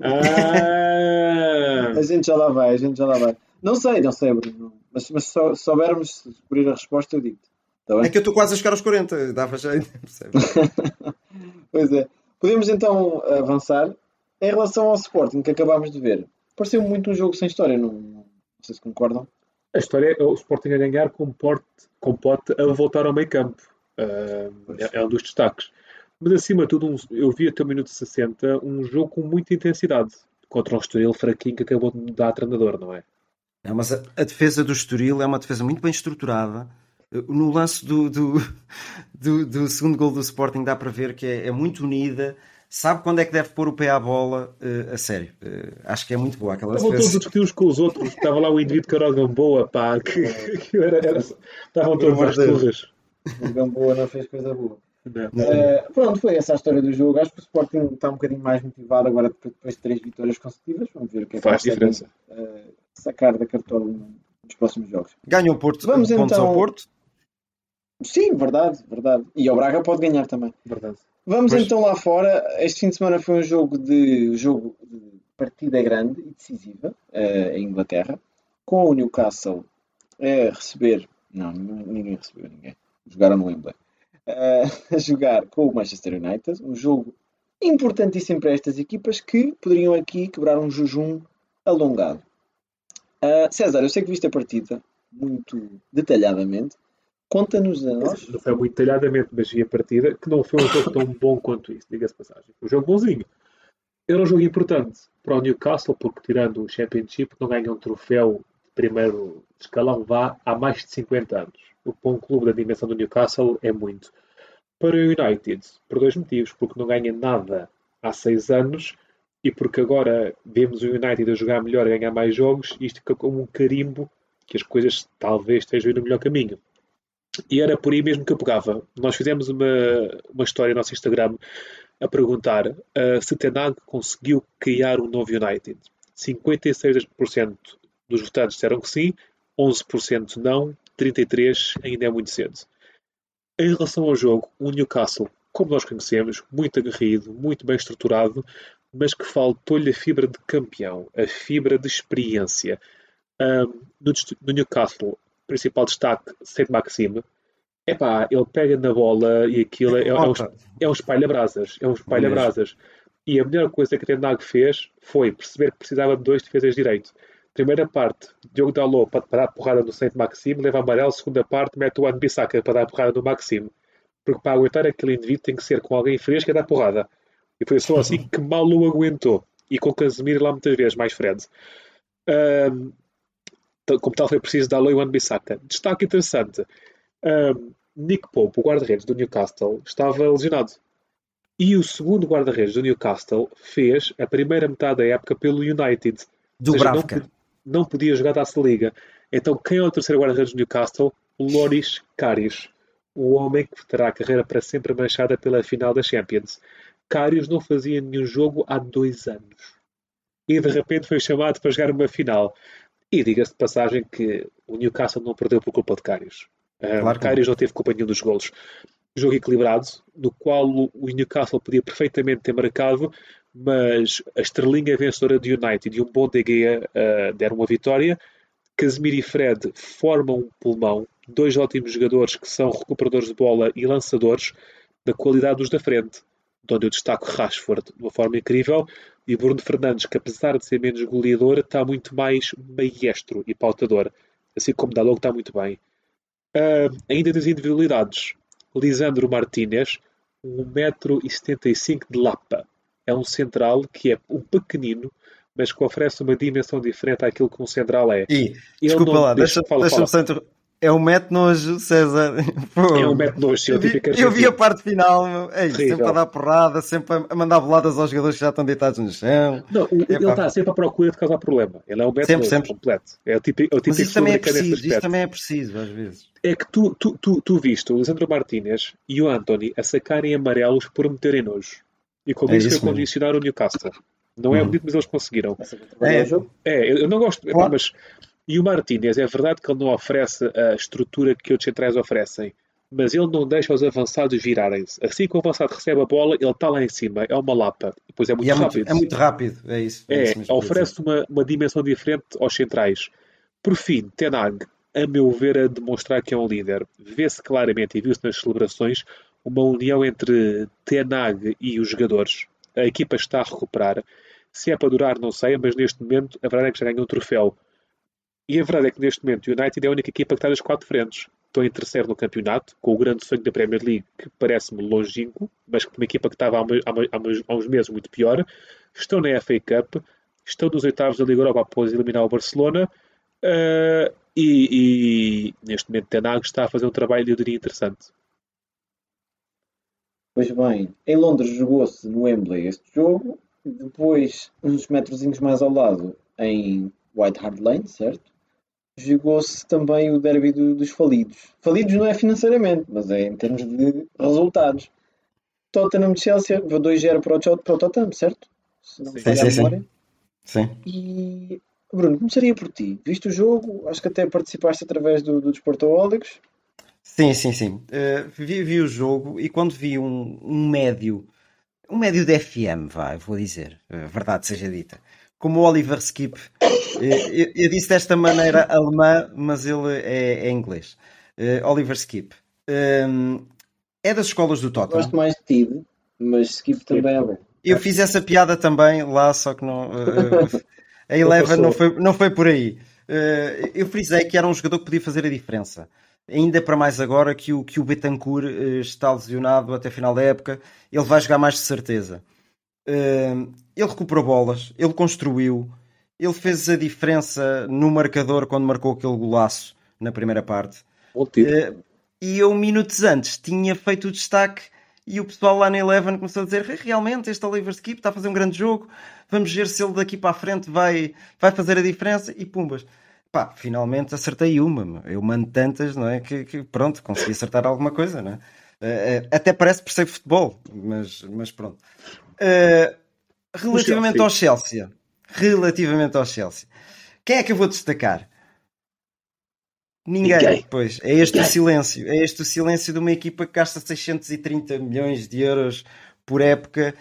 Ah. a gente já lá vai, a gente já lá vai. Não sei, não sei, Bruno. Mas, mas se soubermos descobrir a resposta, eu digo. Tá é que eu estou quase a chegar aos 40, dava já. pois é. Podemos então avançar. Em relação ao Sporting que acabámos de ver, pareceu muito um jogo sem história, não, não sei se concordam. A história é o Sporting a ganhar com Pote, com Pote a voltar ao meio campo. Uh, é, é, um dos destaques. Mas acima de tudo, um, eu vi até o minuto 60 um jogo com muita intensidade contra um Estoril fraquinho que acabou de dar treinador, não é? É, mas a, a, defesa do Estoril é uma defesa muito bem estruturada. No lance do, do, do, do segundo gol do Sporting dá para ver que é, é, muito unida, sabe quando é que deve pôr o pé à bola, uh, a sério. Uh, acho que é muito boa aquela Estavam todos a discutir uns com os outros. Estava lá o indivíduo que era o Gamboa, pá, que, que era, era, estavam todos às turras. O Gamboa não fez coisa boa. Uh, pronto, foi essa a história do jogo. Acho que o Sporting está um bocadinho mais motivado agora depois de três vitórias consecutivas. Vamos ver o que é que faz diferença. Uh, sacar da cartola nos próximos jogos. Ganha o Porto, Vamos pontos então... ao Porto. Sim, verdade, verdade. E o Braga pode ganhar também. Verdade. Vamos pois. então lá fora. Este fim de semana foi um jogo de jogo de partida grande e decisiva uh, em Inglaterra, com o Newcastle a receber. Não, ninguém recebeu ninguém. Jogaram no Wembley. Uh, a jogar com o Manchester United, um jogo importantíssimo para estas equipas que poderiam aqui quebrar um jejum alongado. Uh, César, eu sei que viste a partida muito detalhadamente. Conta-nos a nós. Não foi muito detalhadamente, mas vi a partida, que não foi um jogo tão bom quanto isso, diga-se passagem. Foi um jogo bonzinho. Era um jogo importante para o Newcastle, porque tirando o Championship, não ganha um troféu de primeiro escalão vá há mais de 50 anos. Para um clube da dimensão do Newcastle é muito. Para o United, por dois motivos. Porque não ganha nada há seis anos e porque agora vemos o United a jogar melhor, a ganhar mais jogos, isto fica como um carimbo que as coisas talvez estejam no melhor caminho. E era por aí mesmo que eu pegava. Nós fizemos uma, uma história no nosso Instagram a perguntar uh, se Tenag conseguiu criar um novo United. 56% dos votantes disseram que sim, 11% não, 33% ainda é muito cedo. Em relação ao jogo, o Newcastle, como nós conhecemos, muito aguerrido, muito bem estruturado, mas que faltou-lhe a fibra de campeão, a fibra de experiência. Um, no, no, Newcastle, principal destaque, Saint Maxime. Epá, ele pega na bola e aquilo é, é, um, é um espalha-brasas. É um espalha-brasas. E a melhor coisa que Tenag fez foi perceber que precisava de dois defesas de direito. Primeira parte, Diogo Dalot para, dar porrada no Saint Maxime, leva amarelo. Segunda parte, mete o Anbissaka para dar porrada no Maxime. Porque para aguentar aquele indivíduo tem que ser com alguém fresco e dar porrada. E foi só assim que mal o aguentou. E com Casemiro lá muitas vezes, mais Fred. Um, como tal, foi preciso dar o Wan-Bissaka. Destaque interessante. Um, Nick Pope, o guarda-redes do Newcastle, estava lesionado. E o segundo guarda-redes do Newcastle fez a primeira metade da época pelo United. Do não, não, podia jogar da Liga. Então, quem é o terceiro guarda-redes do Newcastle? Loris Karius. O homem que terá a carreira para sempre manchada pela final da Champions. Karius não fazia nenhum jogo há dois anos. E de repente foi chamado para jogar uma final. E diga-se de passagem que o Newcastle não perdeu por culpa de Karius. Claro Karius não teve culpa nenhum dos golos. Jogo equilibrado, no qual o Newcastle podia perfeitamente ter marcado, mas a estrelinha vencedora de United e um bom De Gea uh, deram uma vitória Casemiro e Fred formam um pulmão, dois ótimos jogadores que são recuperadores de bola e lançadores da qualidade dos da frente, de onde eu destaco Rashford de uma forma incrível e Bruno Fernandes, que apesar de ser menos goleador, está muito mais maestro e pautador, assim como Dalot está muito bem. Uh, ainda das individualidades, Lisandro Martínez, 1,75m de lapa. É um central que é um pequenino, mas que oferece uma dimensão diferente àquilo que um central é. E, desculpa lá, deixa-me deixa deixa é um metro nojo, César. Pô. É um metro nojo. Eu, vi, eu vi a parte final, é isso, sempre a dar porrada, sempre a mandar voladas aos jogadores que já estão deitados no chão. Não, ele está sempre à procura de causar problema. Ele é um sempre, nojo completo. É o típico, é o típico Mas isso também é preciso, isso também é preciso, às vezes. É que tu, tu, tu, tu viste o Lisandro Martínez e o Anthony a sacarem amarelos por meterem nojo. E com é isso, foi condicionar o Newcastle. Não é uhum. bonito, mas eles conseguiram. É, é eu não gosto, claro. mas e o Martínez, é verdade que ele não oferece a estrutura que outros centrais oferecem, mas ele não deixa os avançados virarem-se. Assim que o avançado recebe a bola, ele está lá em cima, é uma lapa. Depois é muito é rápido. Muito, é muito rápido, é isso. É, é isso oferece uma, uma dimensão diferente aos centrais. Por fim, Tenag, a meu ver, a demonstrar que é um líder. Vê-se claramente, e viu-se nas celebrações, uma união entre Tenag e os jogadores. A equipa está a recuperar. Se é para durar, não sei, mas neste momento a verdade é que já ganhou um troféu. E a verdade é que neste momento o United é a única equipa que está nas quatro frentes. Estão em terceiro no campeonato, com o grande sonho da Premier League, que parece-me longínquo, mas que uma equipa que estava há, uns meses muito pior. Estão na FA Cup, estão nos oitavos da Liga Europa após eliminar o Barcelona. Uh, e, e, neste momento Tenag está a fazer um trabalho, eu diria, interessante. Pois bem, em Londres jogou-se no Wembley este jogo, depois, uns metrozinhos mais ao lado, em White Hart Lane, certo? jogou-se também o derby do, dos falidos. Falidos não é financeiramente, mas é em termos de resultados. Tottenham Chelsea, 2-0 para o, para o Tottenham, certo? Se não sim, sim, sim. sim. E Bruno, começaria por ti. Viste o jogo? Acho que até participaste através do, do Desportoholics. Sim, sim, sim. Uh, vi, vi, o jogo e quando vi um, um médio, um médio de FM, vai, vou dizer, uh, verdade seja dita, como o Oliver Skip. Eu, eu, disse desta maneira alemã, mas ele é, é inglês. Uh, Oliver Skip. Um, é das escolas do Tottenham. Gosto mais de Tid, mas Skip também é bom. Eu fiz essa piada também lá, só que não. Uh, a Eleven não foi, não foi por aí. Uh, eu frisei que era um jogador que podia fazer a diferença. Ainda para mais agora que o, que o Betancourt uh, está lesionado até final da época, ele vai jogar mais de certeza. Uh, ele recuperou bolas, ele construiu, ele fez a diferença no marcador quando marcou aquele golaço na primeira parte. Uh, e eu, minutos antes, tinha feito o destaque e o pessoal lá na Eleven começou a dizer realmente este Oliver Skip está a fazer um grande jogo, vamos ver se ele daqui para a frente vai, vai fazer a diferença e pumbas. Pá, finalmente acertei uma. Eu mando tantas, não é? Que, que pronto, consegui acertar alguma coisa, não é? Uh, até parece que percebo futebol, mas, mas pronto. Uh, relativamente Chelsea. ao Chelsea, relativamente ao Chelsea, quem é que eu vou destacar? Ninguém, Ninguém. pois. É este Ninguém. o silêncio. É este o silêncio de uma equipa que gasta 630 milhões de euros por época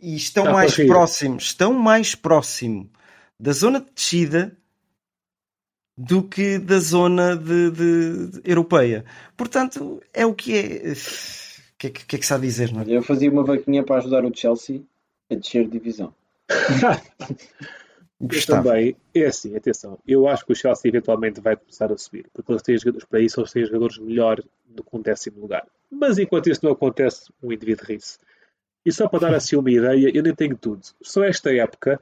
e estão Está mais próximos, estão mais próximo da zona de descida do que da zona de, de, de europeia. Portanto, é o que é. O que, é que, que é que se há a dizer, não é? Eu fazia uma vaquinha para ajudar o Chelsea a descer divisão. eu também, é assim, atenção, eu acho que o Chelsea eventualmente vai começar a subir, porque eles têm jogadores para isso, eles têm jogadores melhor do que um décimo lugar. Mas enquanto isso não acontece, o indivíduo ri-se. E só para dar assim uma ideia, eu nem tenho tudo. Só esta época,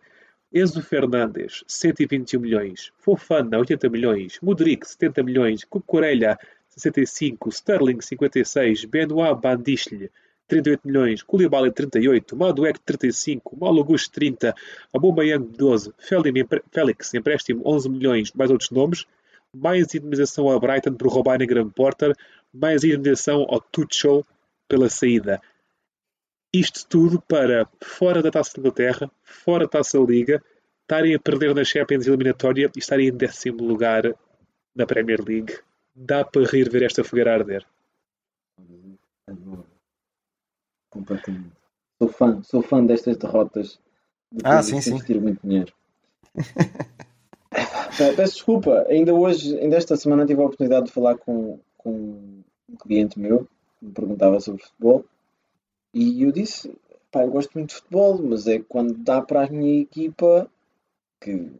Enzo Fernandes, 121 milhões, Fofana, 80 milhões, Modric, 70 milhões, Cucurella, 65, Sterling, 56, Benoit Bandichle, 38 milhões, Koulibaly 38, Maduek 35, Malo 30, Aubameyang 12, Félix empréstimo 11 milhões, mais outros nomes, mais indemnização a Brighton por roubarem Graham Porter, mais indemnização ao Tuchel pela saída. Isto tudo para, fora da Taça de Inglaterra, fora da Taça da Liga, estarem a perder na Champions eliminatória e estarem em décimo lugar na Premier League. Dá para rir ver esta fogueira arder. Completamente. Sou fã, sou fã destas derrotas. De ah, sim, sim. muito dinheiro. Peço desculpa, ainda hoje, ainda esta semana tive a oportunidade de falar com, com um cliente meu que me perguntava sobre futebol e eu disse, pá, eu gosto muito de futebol, mas é quando dá para a minha equipa, que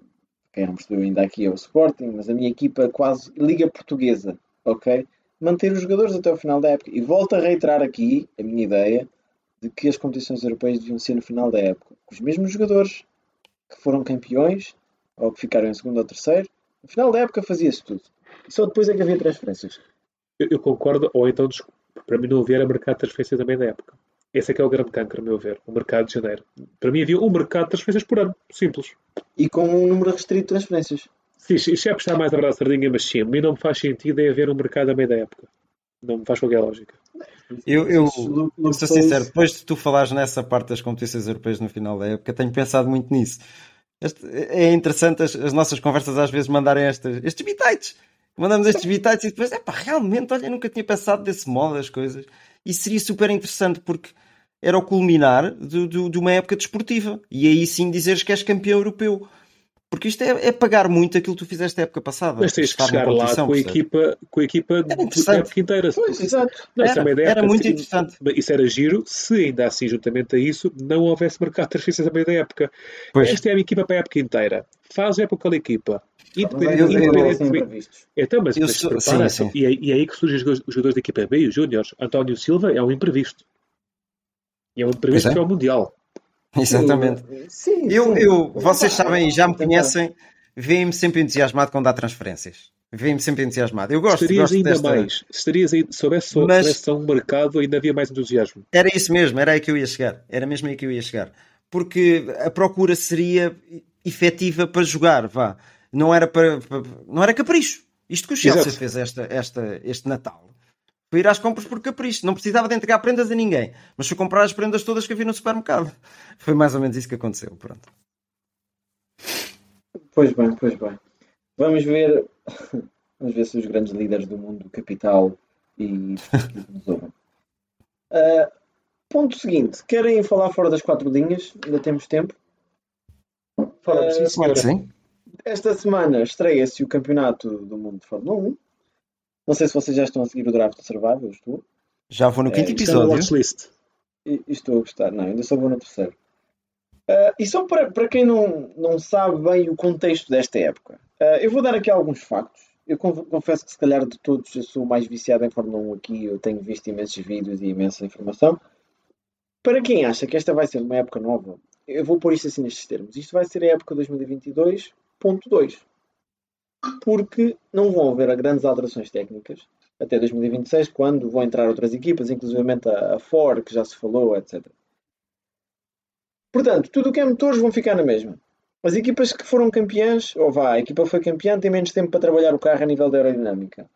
quem não percebeu ainda aqui é o Sporting, mas a minha equipa quase Liga Portuguesa, ok? Manter os jogadores até o final da época. E volto a reiterar aqui a minha ideia de que as competições europeias deviam ser no final da época. Os mesmos jogadores que foram campeões ou que ficaram em segundo ou terceiro, no final da época fazia-se tudo. E só depois é que havia transferências. Eu, eu concordo, ou então, para mim não havia mercado de transferências também da época. Esse é que é o grande cancro, a meu ver, o mercado de janeiro. Para mim havia um mercado de transferências por ano, simples. E com um número restrito de transferências. Sim, isto é puxar mais a verdade sardinha, mas sim, a mim não me faz sentido é haver um mercado a meio da época. Não me faz qualquer lógica. Eu, eu sou sincero, depois de tu falares nessa parte das competições europeias no final da época, tenho pensado muito nisso. Este, é interessante as, as, nossas conversas às vezes mandarem estas, estes bitites. Mandamos estes bitites e depois, é pá, realmente, olha, nunca tinha pensado desse modo as coisas. E seria super interessante porque era o culminar de, de, de, uma época desportiva. E aí sim dizeres que és campeão europeu. Porque isto é, é pagar muito aquilo que tu fizeste a época passada. Mas tens que chegar lá com a, equipa, com a equipa da época inteira. Pois, exato. Não, era, era, era muito interessante. Isso era giro se ainda assim, juntamente a isso, não houvesse mercado de transferências a meio da época. Pois. Esta é a equipa para a época inteira. Faz a época da equipa. Independentemente. Então, mas, mas sim. E, é, e é aí que surgem os jogadores da equipa B e os Júniores. António Silva é um imprevisto. E é imprevisto é. que é o Mundial. Exatamente. Sim, eu, eu, vocês sabem, já me conhecem, veem-me sempre entusiasmado quando há transferências. Veem-me sempre entusiasmado. Eu gosto, Estarias gosto ainda desta... mais. Estarias aí, se houvesse, Mas... um mercado, ainda havia mais entusiasmo. Era isso mesmo, era aí que eu ia chegar. Era mesmo aí que eu ia chegar. Porque a procura seria efetiva para jogar, vá. Não era para, para não era capricho. Isto que o Chelsea Exato. fez esta, esta, este Natal para ir às compras por capricho. Não precisava de entregar prendas a ninguém, mas foi comprar as prendas todas que havia no supermercado. Foi mais ou menos isso que aconteceu. Pronto. Pois bem, pois bem. Vamos ver, vamos ver se os grandes líderes do mundo capital e nos ouvem. Uh, ponto seguinte: querem falar fora das quatro linhas? Ainda temos tempo. Falamos, uh, sim, sim. Esta semana estreia-se o Campeonato do Mundo de Fórmula 1. Não sei se vocês já estão a seguir o Draft Survival, eu estou. Já vou no quinto é, episódio. E, e estou a gostar, não, ainda só vou no terceiro. Uh, e só para, para quem não, não sabe bem o contexto desta época, uh, eu vou dar aqui alguns factos. Eu confesso que, se calhar, de todos, eu sou mais viciado em Fórmula 1 aqui. Eu tenho visto imensos vídeos e imensa informação. Para quem acha que esta vai ser uma época nova, eu vou pôr isto assim nestes termos. Isto vai ser a época 2022.2 porque não vão haver grandes alterações técnicas até 2026, quando vão entrar outras equipas, inclusive a, Ford, que já se falou, etc. Portanto, tudo o que é motores vão ficar na mesma. As equipas que foram campeãs, ou vá, a equipa foi campeã, tem menos tempo para trabalhar o carro a nível da aerodinâmica.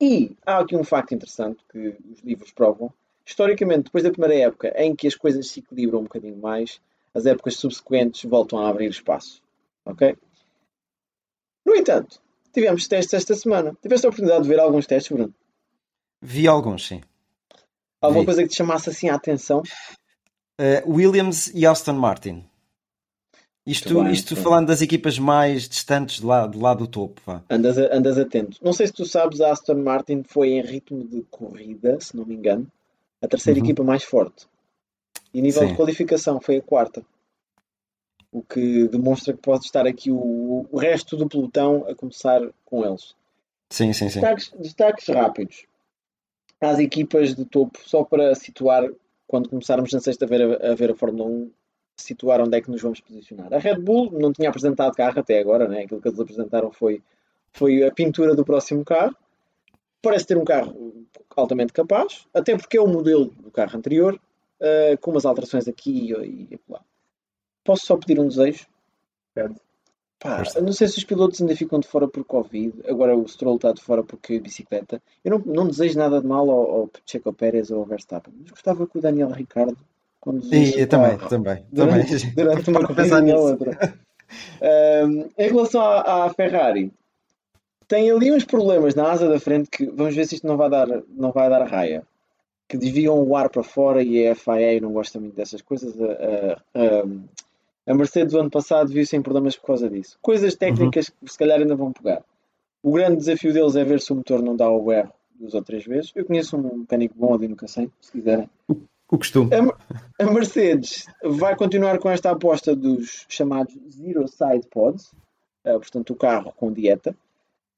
E há aqui um facto interessante que os livros provam. Historicamente, depois da primeira época em que as coisas se equilibram um bocadinho mais, as épocas subsequentes voltam a abrir espaço. Ok? No entanto, tivemos testes esta semana. Tiveste a oportunidade de ver alguns testes, Bruno? Vi alguns, sim. Alguma Vi. coisa que te chamasse assim a atenção? Uh, Williams e Aston Martin. Isto, bem, isto falando das equipas mais distantes de lá, de lá do topo. Vá. Andas, andas atento. Não sei se tu sabes, a Aston Martin foi em ritmo de corrida, se não me engano, a terceira uhum. equipa mais forte. E nível Sim. de qualificação foi a quarta o que demonstra que pode estar aqui o, o resto do pelotão a começar com eles. Sim, sim, sim. Destaques, destaques rápidos às equipas de topo, só para situar, quando começarmos na sexta-feira a ver a Fórmula 1, situar onde é que nos vamos posicionar. A Red Bull não tinha apresentado carro até agora, né? aquilo que eles apresentaram foi, foi a pintura do próximo carro. Parece ter um carro altamente capaz, até porque é o modelo do carro anterior, uh, com umas alterações aqui e, e lá. Posso só pedir um desejo? Pede. Pá, não sei se os pilotos ainda ficam de fora por Covid. Agora o Stroll está de fora porque bicicleta. Eu não, não desejo nada de mal ao, ao Checo Pérez ou ao Verstappen. Mas gostava que o Daniel Ricardo conduzisse. eu também, também. Durante, também. durante uma corrida e outra. um, em relação à, à, Ferrari, tem ali uns problemas na asa da frente que vamos ver se isto não vai dar, não vai dar raia. Que desviam o ar para fora e a FIA não gosta muito dessas coisas. A, a, A Mercedes do ano passado viu sem problemas por causa disso. Coisas técnicas que se calhar ainda vão pegar. O grande desafio deles é ver se o motor não dá o erro duas ou três vezes. Eu conheço um mecânico bom ali no Cacém, se quiserem. O costume. A, a Mercedes vai continuar com esta aposta dos chamados Zero Side Pods, uh, portanto, o carro com dieta.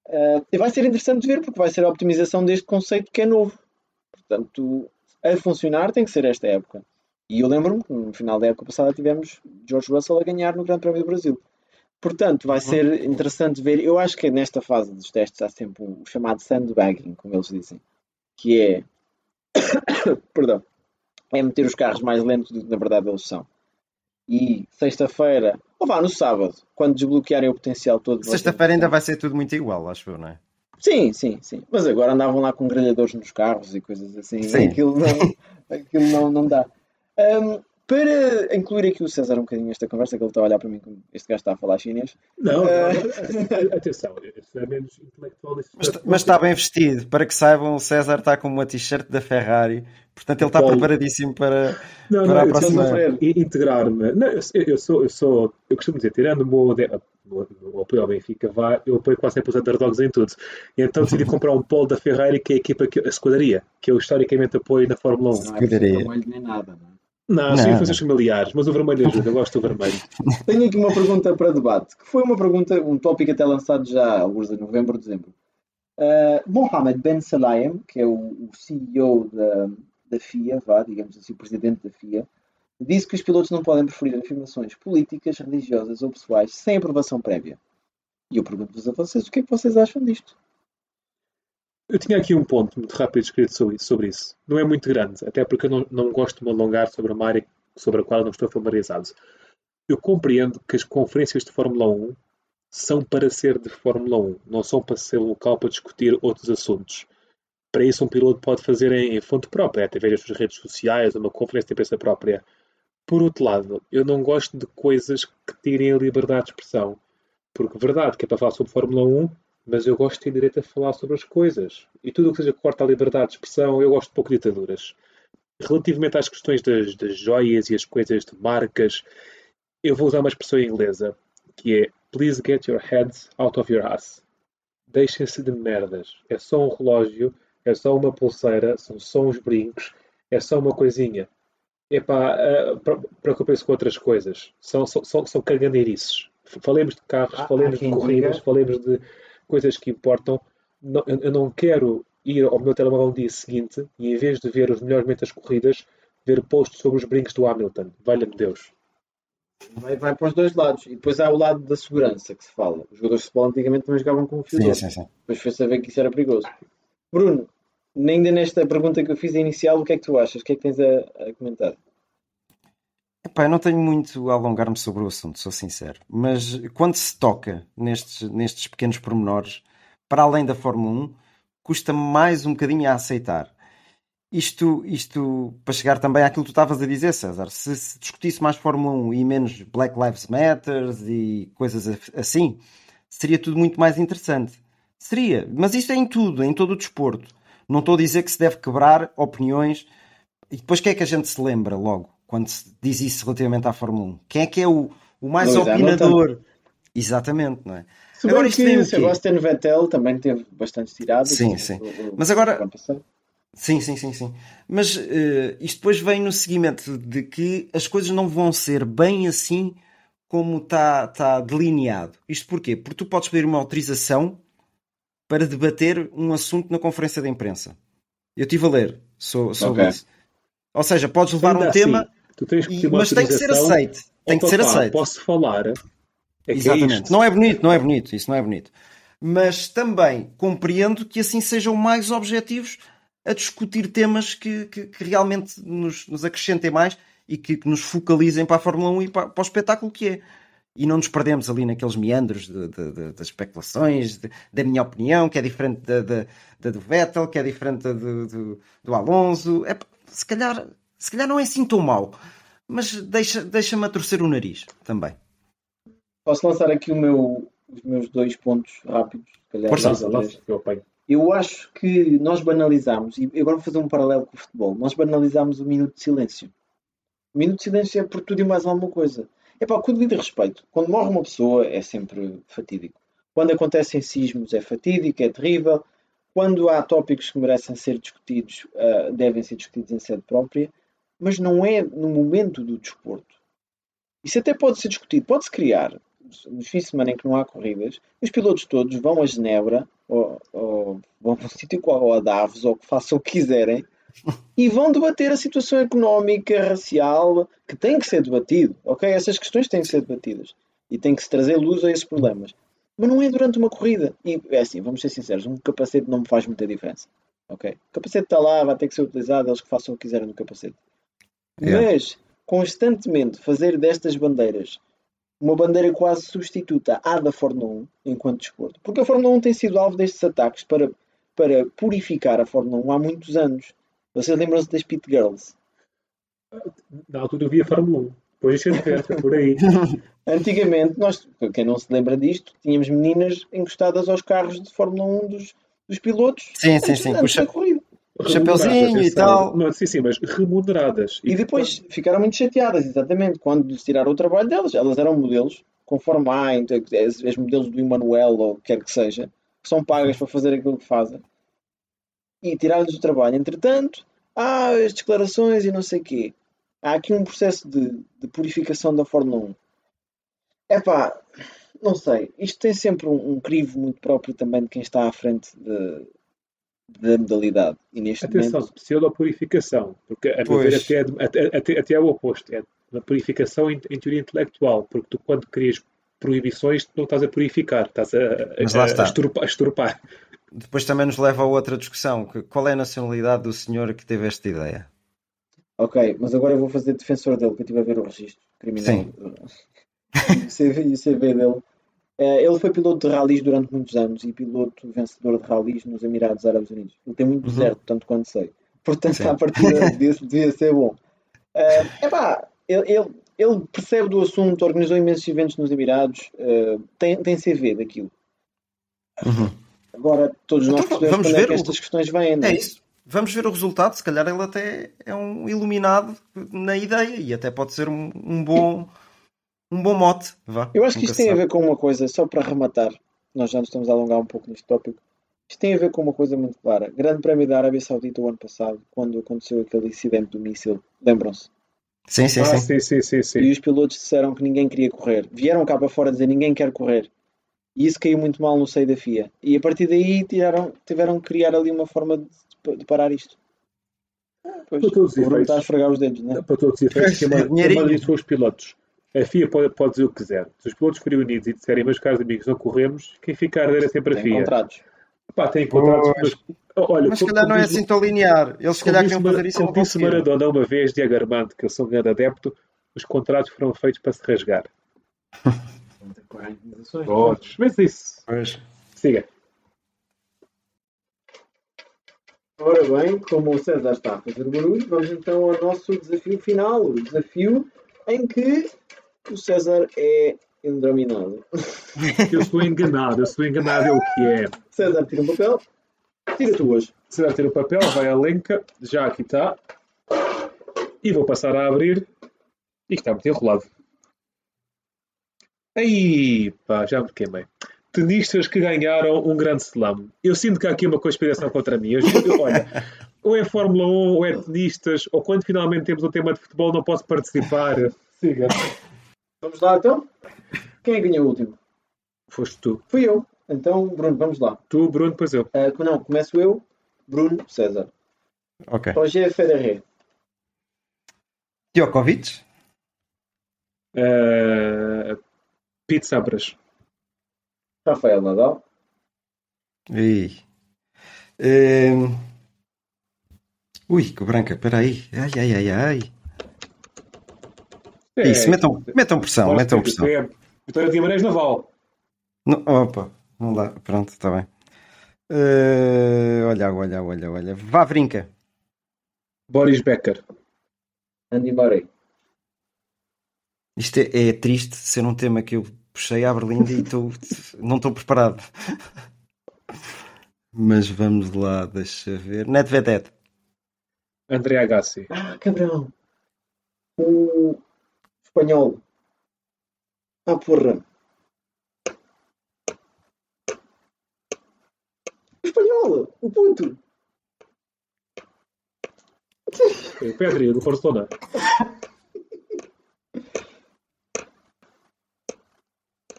Uh, e vai ser interessante ver porque vai ser a optimização deste conceito que é novo. Portanto, a funcionar tem que ser esta época. E eu lembro-me que no final da época passada tivemos George Russell a ganhar no Grande Prémio do Brasil. Portanto, vai ser interessante ver. Eu acho que nesta fase dos testes há sempre o chamado sandbagging, como eles dizem, que é. Perdão. É meter os carros mais lentos do que na verdade eles são. E sexta-feira, ou vá no sábado, quando desbloquearem o potencial todo. Sexta-feira ainda vai ser tudo muito igual, acho eu, não é? Sim, sim, sim. Mas agora andavam lá com grelhadores nos carros e coisas assim. Sim. Aquilo não, aquilo não, não dá. Um, para incluir aqui o César um bocadinho nesta conversa, que ele está a olhar para mim como este gajo está a falar chinês. Não, uh... atenção, isso é menos intelectual. Mas, mas, está bem vestido, para que saibam, o César está com uma t-shirt da Ferrari, portanto ele está Paulo. preparadíssimo para, não, para não, a próxima. Integrar-me. Não, eu, eu, sou, eu sou, eu costumo dizer, tirando o meu, apoio ao Benfica, vá, eu apoio quase sempre os underdogs em tudo. E então decidi comprar um polo da Ferrari, que é a equipa, que, a escuderia, que eu historicamente apoio na Fórmula 1. Não é nem nada, não é? Não, são influências familiares, mas o vermelho ajuda, eu gosto do vermelho. Tenho aqui uma pergunta para debate, que foi uma pergunta, um tópico até lançado já alguns de novembro, dezembro. Uh, Mohamed Ben Salayem, que é o, o CEO da, da FIA, vá, digamos assim, o presidente da FIA, disse que os pilotos não podem preferir afirmações políticas, religiosas ou pessoais sem aprovação prévia. E eu pergunto-vos a vocês, o que é que vocês acham disto? Eu tinha aqui um ponto muito rápido escrito sobre isso. Não é muito grande, até porque eu não, não gosto de me alongar sobre uma área sobre a qual não estou familiarizado. Eu compreendo que as conferências de Fórmula 1 são para ser de Fórmula 1, não são para ser local para discutir outros assuntos. Para isso, um piloto pode fazer em fonte própria, através das suas redes sociais, uma conferência de imprensa própria. Por outro lado, eu não gosto de coisas que tirem a liberdade de expressão. Porque, verdade, que é para falar sobre Fórmula 1, mas eu gosto de ter direito a falar sobre as coisas. E tudo o que seja que corta a liberdade de expressão, eu gosto de pouco de ditaduras. Relativamente às questões das, das joias e as coisas de marcas, eu vou usar uma expressão inglesa, que é Please get your heads out of your ass. Deixem-se de merdas. É só um relógio, é só uma pulseira, são só uns brincos, é só uma coisinha. Epá, uh, preocupem-se com outras coisas. São, são, são, são. Falemos de carros, ah, falemos de corridas, diga. falemos de coisas que importam. Não, eu não quero ir ao meu telemóvel no dia seguinte e, em vez de ver os melhores momentos das corridas, ver posts sobre os brincos do Hamilton. Valha-me Deus. Vai, vai, para os dois lados. E depois há o lado da segurança que se fala. Os jogadores de futebol antigamente também jogavam com o fio sim, sim, sim. Depois foi saber que isso era perigoso. Bruno, ainda nesta pergunta que eu fiz inicial, o que é que tu achas? O que é que tens a, a comentar? Eu não tenho muito a alongar-me sobre o assunto, sou sincero. Mas quando se toca nestes, nestes pequenos pormenores, para além da Fórmula 1, custa mais um bocadinho a aceitar. Isto, isto para chegar também àquilo que tu estavas a dizer, César. Se, se discutisse mais Fórmula 1 e menos Black Lives Matter e coisas assim, seria tudo muito mais interessante. Seria. Mas isso é em tudo, em todo o desporto. Não estou a dizer que se deve quebrar opiniões. E depois quem é que a gente se lembra logo? Quando se diz isso relativamente à Fórmula 1? Quem é que é o, o mais Lewis opinador? Hamilton. Exatamente, não é? Se agora isto que Sebastian Vettel também teve bastante tiradas. Sim, sim. Mas agora. Sim, sim, sim, sim. Mas uh, isto depois vem no seguimento de que as coisas não vão ser bem assim como está tá delineado. Isto porquê? Porque tu podes pedir uma autorização para debater um assunto na conferência de imprensa. Eu estive a ler sobre okay. isso. Ou seja, podes levar Ainda um assim, tema Tu tens que ter uma mas tem que ser aceito. Tem que ser aceito. Posso falar? É, é Exatamente. É não é bonito, não é bonito. Isso não é bonito. Mas também compreendo que assim sejam mais objetivos a discutir temas que, que, que realmente nos, nos, acrescentem mais e que, que, nos focalizem para a Fórmula 1 e para, para, o espetáculo que é. E não nos perdemos ali naqueles meandros de, de, de, das especulações, da minha opinião, que é diferente da, da, do Vettel, que é diferente do, do Alonso. É, se calhar se calhar não é assim tão mau, mas deixa-me deixa a torcer o nariz também. Posso lançar aqui meu, os meus dois pontos rápidos? Calhar, Força, eu, eu acho que nós banalizamos, e agora vou fazer um paralelo com o futebol, nós banalizamos o minuto de silêncio. O minuto de silêncio é por tudo e mais alguma coisa. É pá, com devido respeito, quando morre uma pessoa é sempre fatídico. Quando acontecem sismos é fatídico, é terrível. Quando há tópicos que merecem ser discutidos, uh, devem ser discutidos em sede própria, mas não é no momento do desporto. Isso até pode ser discutido, pode-se criar. Nos fins de semana em que não há corridas, os pilotos todos vão a Genebra, ou, ou vão para um sítio qual, ou a Davos, ou que façam o que quiserem, e vão debater a situação económica, racial, que tem que ser debatido, ok? Essas questões têm que ser debatidas e tem que se trazer luz a esses problemas. Mas não é durante uma corrida. E é assim, vamos ser sinceros, um capacete não me faz muita diferença. Ok? O capacete está lá, vai ter que ser utilizado, eles que façam o que quiserem no capacete. Yeah. Mas constantemente fazer destas bandeiras uma bandeira quase substituta à da Fórmula 1 enquanto desporto. Porque a Fórmula 1 tem sido alvo destes ataques para, para purificar a Fórmula 1 há muitos anos. Vocês lembram-se das Pit Girls? Na altura eu via Fórmula 1. Depois a gente por aí. Antigamente, nós, quem não se lembra disto, tínhamos meninas encostadas aos carros de Fórmula 1 dos, dos pilotos. Sim, sim, sim. Puxa, o chapeuzinho e tal. Não, sim, sim, mas remuneradas. E, e depois depois ficaram muito chateadas, exatamente, quando lhes tiraram o trabalho delas. Elas eram modelos, conforme há, as, as modelos do Emanuel ou o que quer que seja, que são pagas para fazer aquilo que fazem. E tiraram-lhes o trabalho. Entretanto, há as declarações e não sei o quê. Há aqui um processo de, de purificação da Fórmula 1. É pá, não sei. Isto tem sempre um, um, crivo muito próprio também de quem está à frente de, da modalidade. E neste Atenção, momento... pseudo-purificação, porque a meu ver até, até, até, até é o oposto, é uma purificação em, em, teoria intelectual, porque tu quando crias proibições tu não estás a purificar, estás a, a, a, esturpar, a esturpar. Depois também nos leva a outra discussão, que, qual é a nacionalidade do senhor que teve esta ideia? Ok, mas agora eu vou fazer defensor dele, que eu estive a ver o registro criminal. Sim. o CV, o CV dele ele foi piloto de ralis durante muitos anos e piloto vencedor de ralis nos Emirados Árabes Unidos. Ele tem muito uhum. deserto, tanto quanto sei. Portanto, Sim. a partida desse devia ser bom. Uh, epá, ele, ele, ele, percebe do assunto, organizou imensos eventos nos Emirados, uh, tem, tem CV daquilo. Uhum. Agora, todos nós então, percebemos quando é que estas questões vêm. É? é isso. Vamos ver o resultado. Se calhar ele até é um iluminado na ideia e até pode ser um, um bom um bom mote. Vá, Eu acho que isto tem sabe. a ver com uma coisa, só para rematar, nós já nos estamos a alongar um pouco neste tópico. Isto tem a ver com uma coisa muito clara. Grande Prémio da Arábia Saudita o ano passado, quando aconteceu aquele incidente do míssil, lembram-se? Sim, sim, ah, sim. sim, sim, sim, sim. E os pilotos disseram que ninguém queria correr. Vieram cá para fora dizer ninguém quer correr. E isso caiu muito mal no seio da FIA. E a partir daí tiraram, tiveram que criar ali uma forma de, de parar isto. Pois, para todos os efeitos. Está a esfregar os dedos, não é? Para todos os efeitos, que é uma, os pilotos. A FIA pode, pode, dizer o que quiser. Se os pilotos forem unidos e disserem, meus caros amigos, não corremos, quem fica a arder é sempre a FIA. contratos. Pá, tem contratos. Mas, olha, mas se calhar não é assim tão linear. Eles se calhar queriam fazer isso Como disse Maradona uma vez, Diego Armando, que eu sou um grande adepto, os contratos foram feitos para se rasgar. Todos. Mas isso. Pois. Siga. Ora bem, como o César está a fazer barulho, vamos então ao nosso desafio final. O desafio em que o César é endraminado. Eu sou enganado, eu sou enganado, é o que é. César tira um papel, tira tu hoje. César tira o papel, vai à lenca, já aqui está. E vou passar a abrir. E está muito enrolado. Aí, pá, já me queimei. Tenistas que ganharam um grande slam. Eu sinto que há aqui uma conspiração contra mim. Eu, olha, ou é Fórmula 1, ou é tenistas, ou quando finalmente temos um tema de futebol não posso participar. Siga. Vamos lá então? Quem é que ganhou o último? Foste tu. Fui eu. Então, Bruno, vamos lá. Tu, Bruno, depois eu. Uh, não, começo eu, Bruno, César. Ok. Roger Federer. Djokovic. Uh, Pete Sampras. Rafael Nadal. E... Uh... Ui, que branca, peraí. Ai, ai, ai, ai. É, isso, metam, metam pressão, metam pressão. Vitória de Guimarães Naval. Não, opa, não dá. Pronto, está bem. Uh, olha, olha, olha, olha. Vá, brinca. Boris Becker. Andy Murray. Isto é, é, triste ser um tema que eu puxei à berlinda e tô, não estou preparado. Mas vamos lá, deixa ver. Nedveded. André Agassi. Ah, cabrão. O espanhol. Ah, porra. O espanhol, o puto. O Pedri, do Barcelona.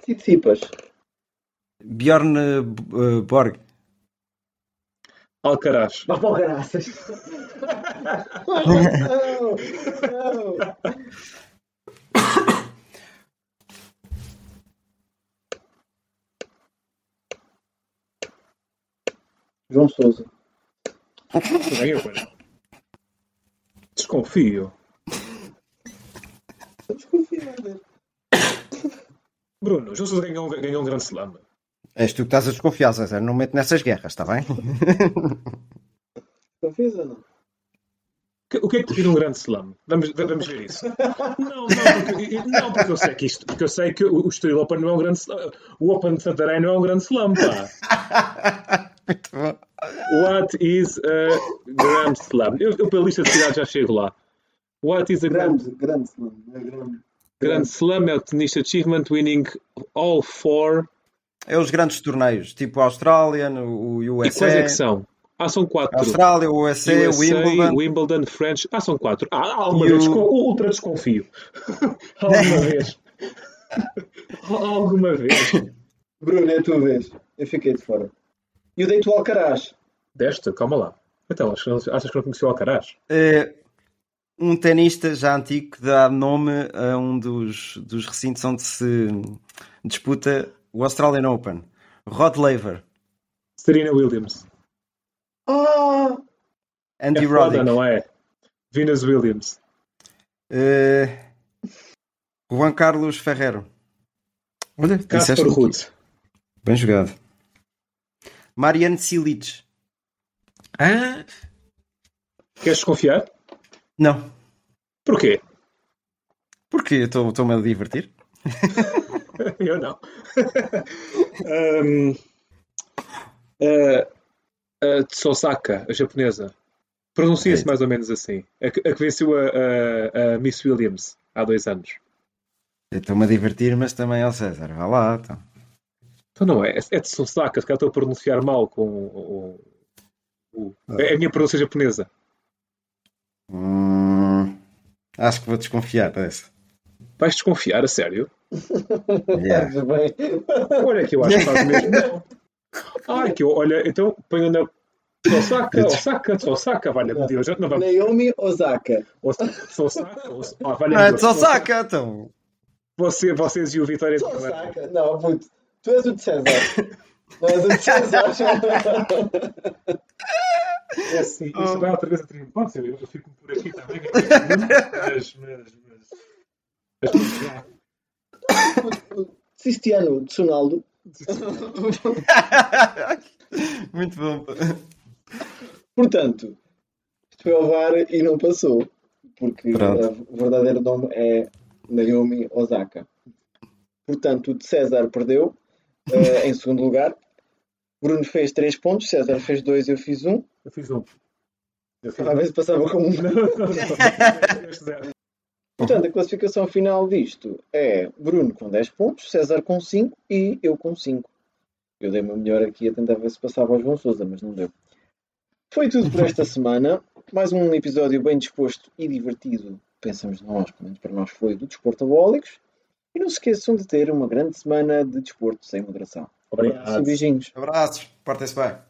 Tsitsipas. Bjorn eh, Borg. Alcaraz. Vá para o caraças. não, não. João Souza. Pois. Desconfio. Desconfio, meu Deus. Bruno, João Sousa ganhou, um- ganhou um grande slam. És tu que estás a desconfiar, César. Não mete nessas guerras, está bem? Desconfias ou não? O que é que define um grande slam? Vamos, vamos ver isso. Não, não, porque, não, porque eu sei que isto, porque eu sei que o, o Estoril Open não é um grande slam. O Open de Santarém não é um grande slam, pá. Muito bom. What is a grand slam? Eu, eu pela lista de cidades já chego lá. What is a grand, não é grand slam? É o tenista achievement winning all four. É os grandes torneios, tipo Australian, o E USA. quais é que são? Ah, são quatro. Austrália, o USA, USA, Wimbledon. Wimbledon, French. Ah, são quatro. Ah, alguma E vez o- ultra desconfio. alguma vez. alguma vez. Bruno, é a tua vez. Eu fiquei de fora. E o deito Alcaraz. Desta, calma lá. Então, achas, achas que não conheceu o Alcaraz? É um tenista já antigo que dá nome a um dos, dos recintos onde se disputa o Australian Open. Rod Laver, Serena Williams. Ah! Andy é foda, Roddick, não é? Venus Williams. eh, Juan Carlos Ferrero. Olha, Casper. Ruud. Bem jogado. Marianne Cilic. Ah? Queres desconfiar? Não. Porquê? Porque estou-me a divertir. Eu não. um, uh, a Tsosaka, a japonesa. Pronuncia-se É. mais ou menos assim. A que, a que venceu a, a- a Miss Williams há dois anos. Estou-me a divertir, mas também ao César. Vá lá, então. Então não é. É de Tsosaka, se calhar estou a pronunciar mal com o. o- o- é a minha pronúncia japonesa. Hum, acho que vou desconfiar dessa. Vais desconfiar, a sério? Yeah. Olha que eu acho que faz mesmo. Não. Ai, que eu, olha, então ponho na. Tsosaka, Osaka, Tsosaka, valha-me Deus. Não vamos. Naomi Osaka. Tsosaka, Os- ah, Ah, valha-me é Deus. de Osaka, então. Você, vocês e o Vitória de Osaka. Não, puto. Tu és o de César. Não és o de César. É assim, isto vai outra vez a ser, eu fico por aqui também. Mas, mas, mas. mas Cristiano Tsunaldo. Muito bom. Portanto, isto foi ao VAR e não passou. Porque Pronto. o verdadeiro nome é Naomi Osaka. Portanto, o de César perdeu eh, em segundo lugar. Bruno fez 3 pontos, César fez 2 eu fiz 1. Um. Eu fiz um. Eu fiz se passava com um. Não, não, não. Este zero. Portanto, a classificação final disto é Bruno com 10 pontos, César com 5 e eu com 5. Eu dei-me melhor aqui a tentar ver se passava ao João Sousa, mas não deu. Foi tudo por esta semana. Mais um episódio bem disposto e divertido, pensamos nós, pelo menos para nós foi, do Desporto Abólicos. E não se esqueçam de ter uma grande semana de desporto sem moderação. E Obrigado. beijinhos. Abraços. Portem-se bem.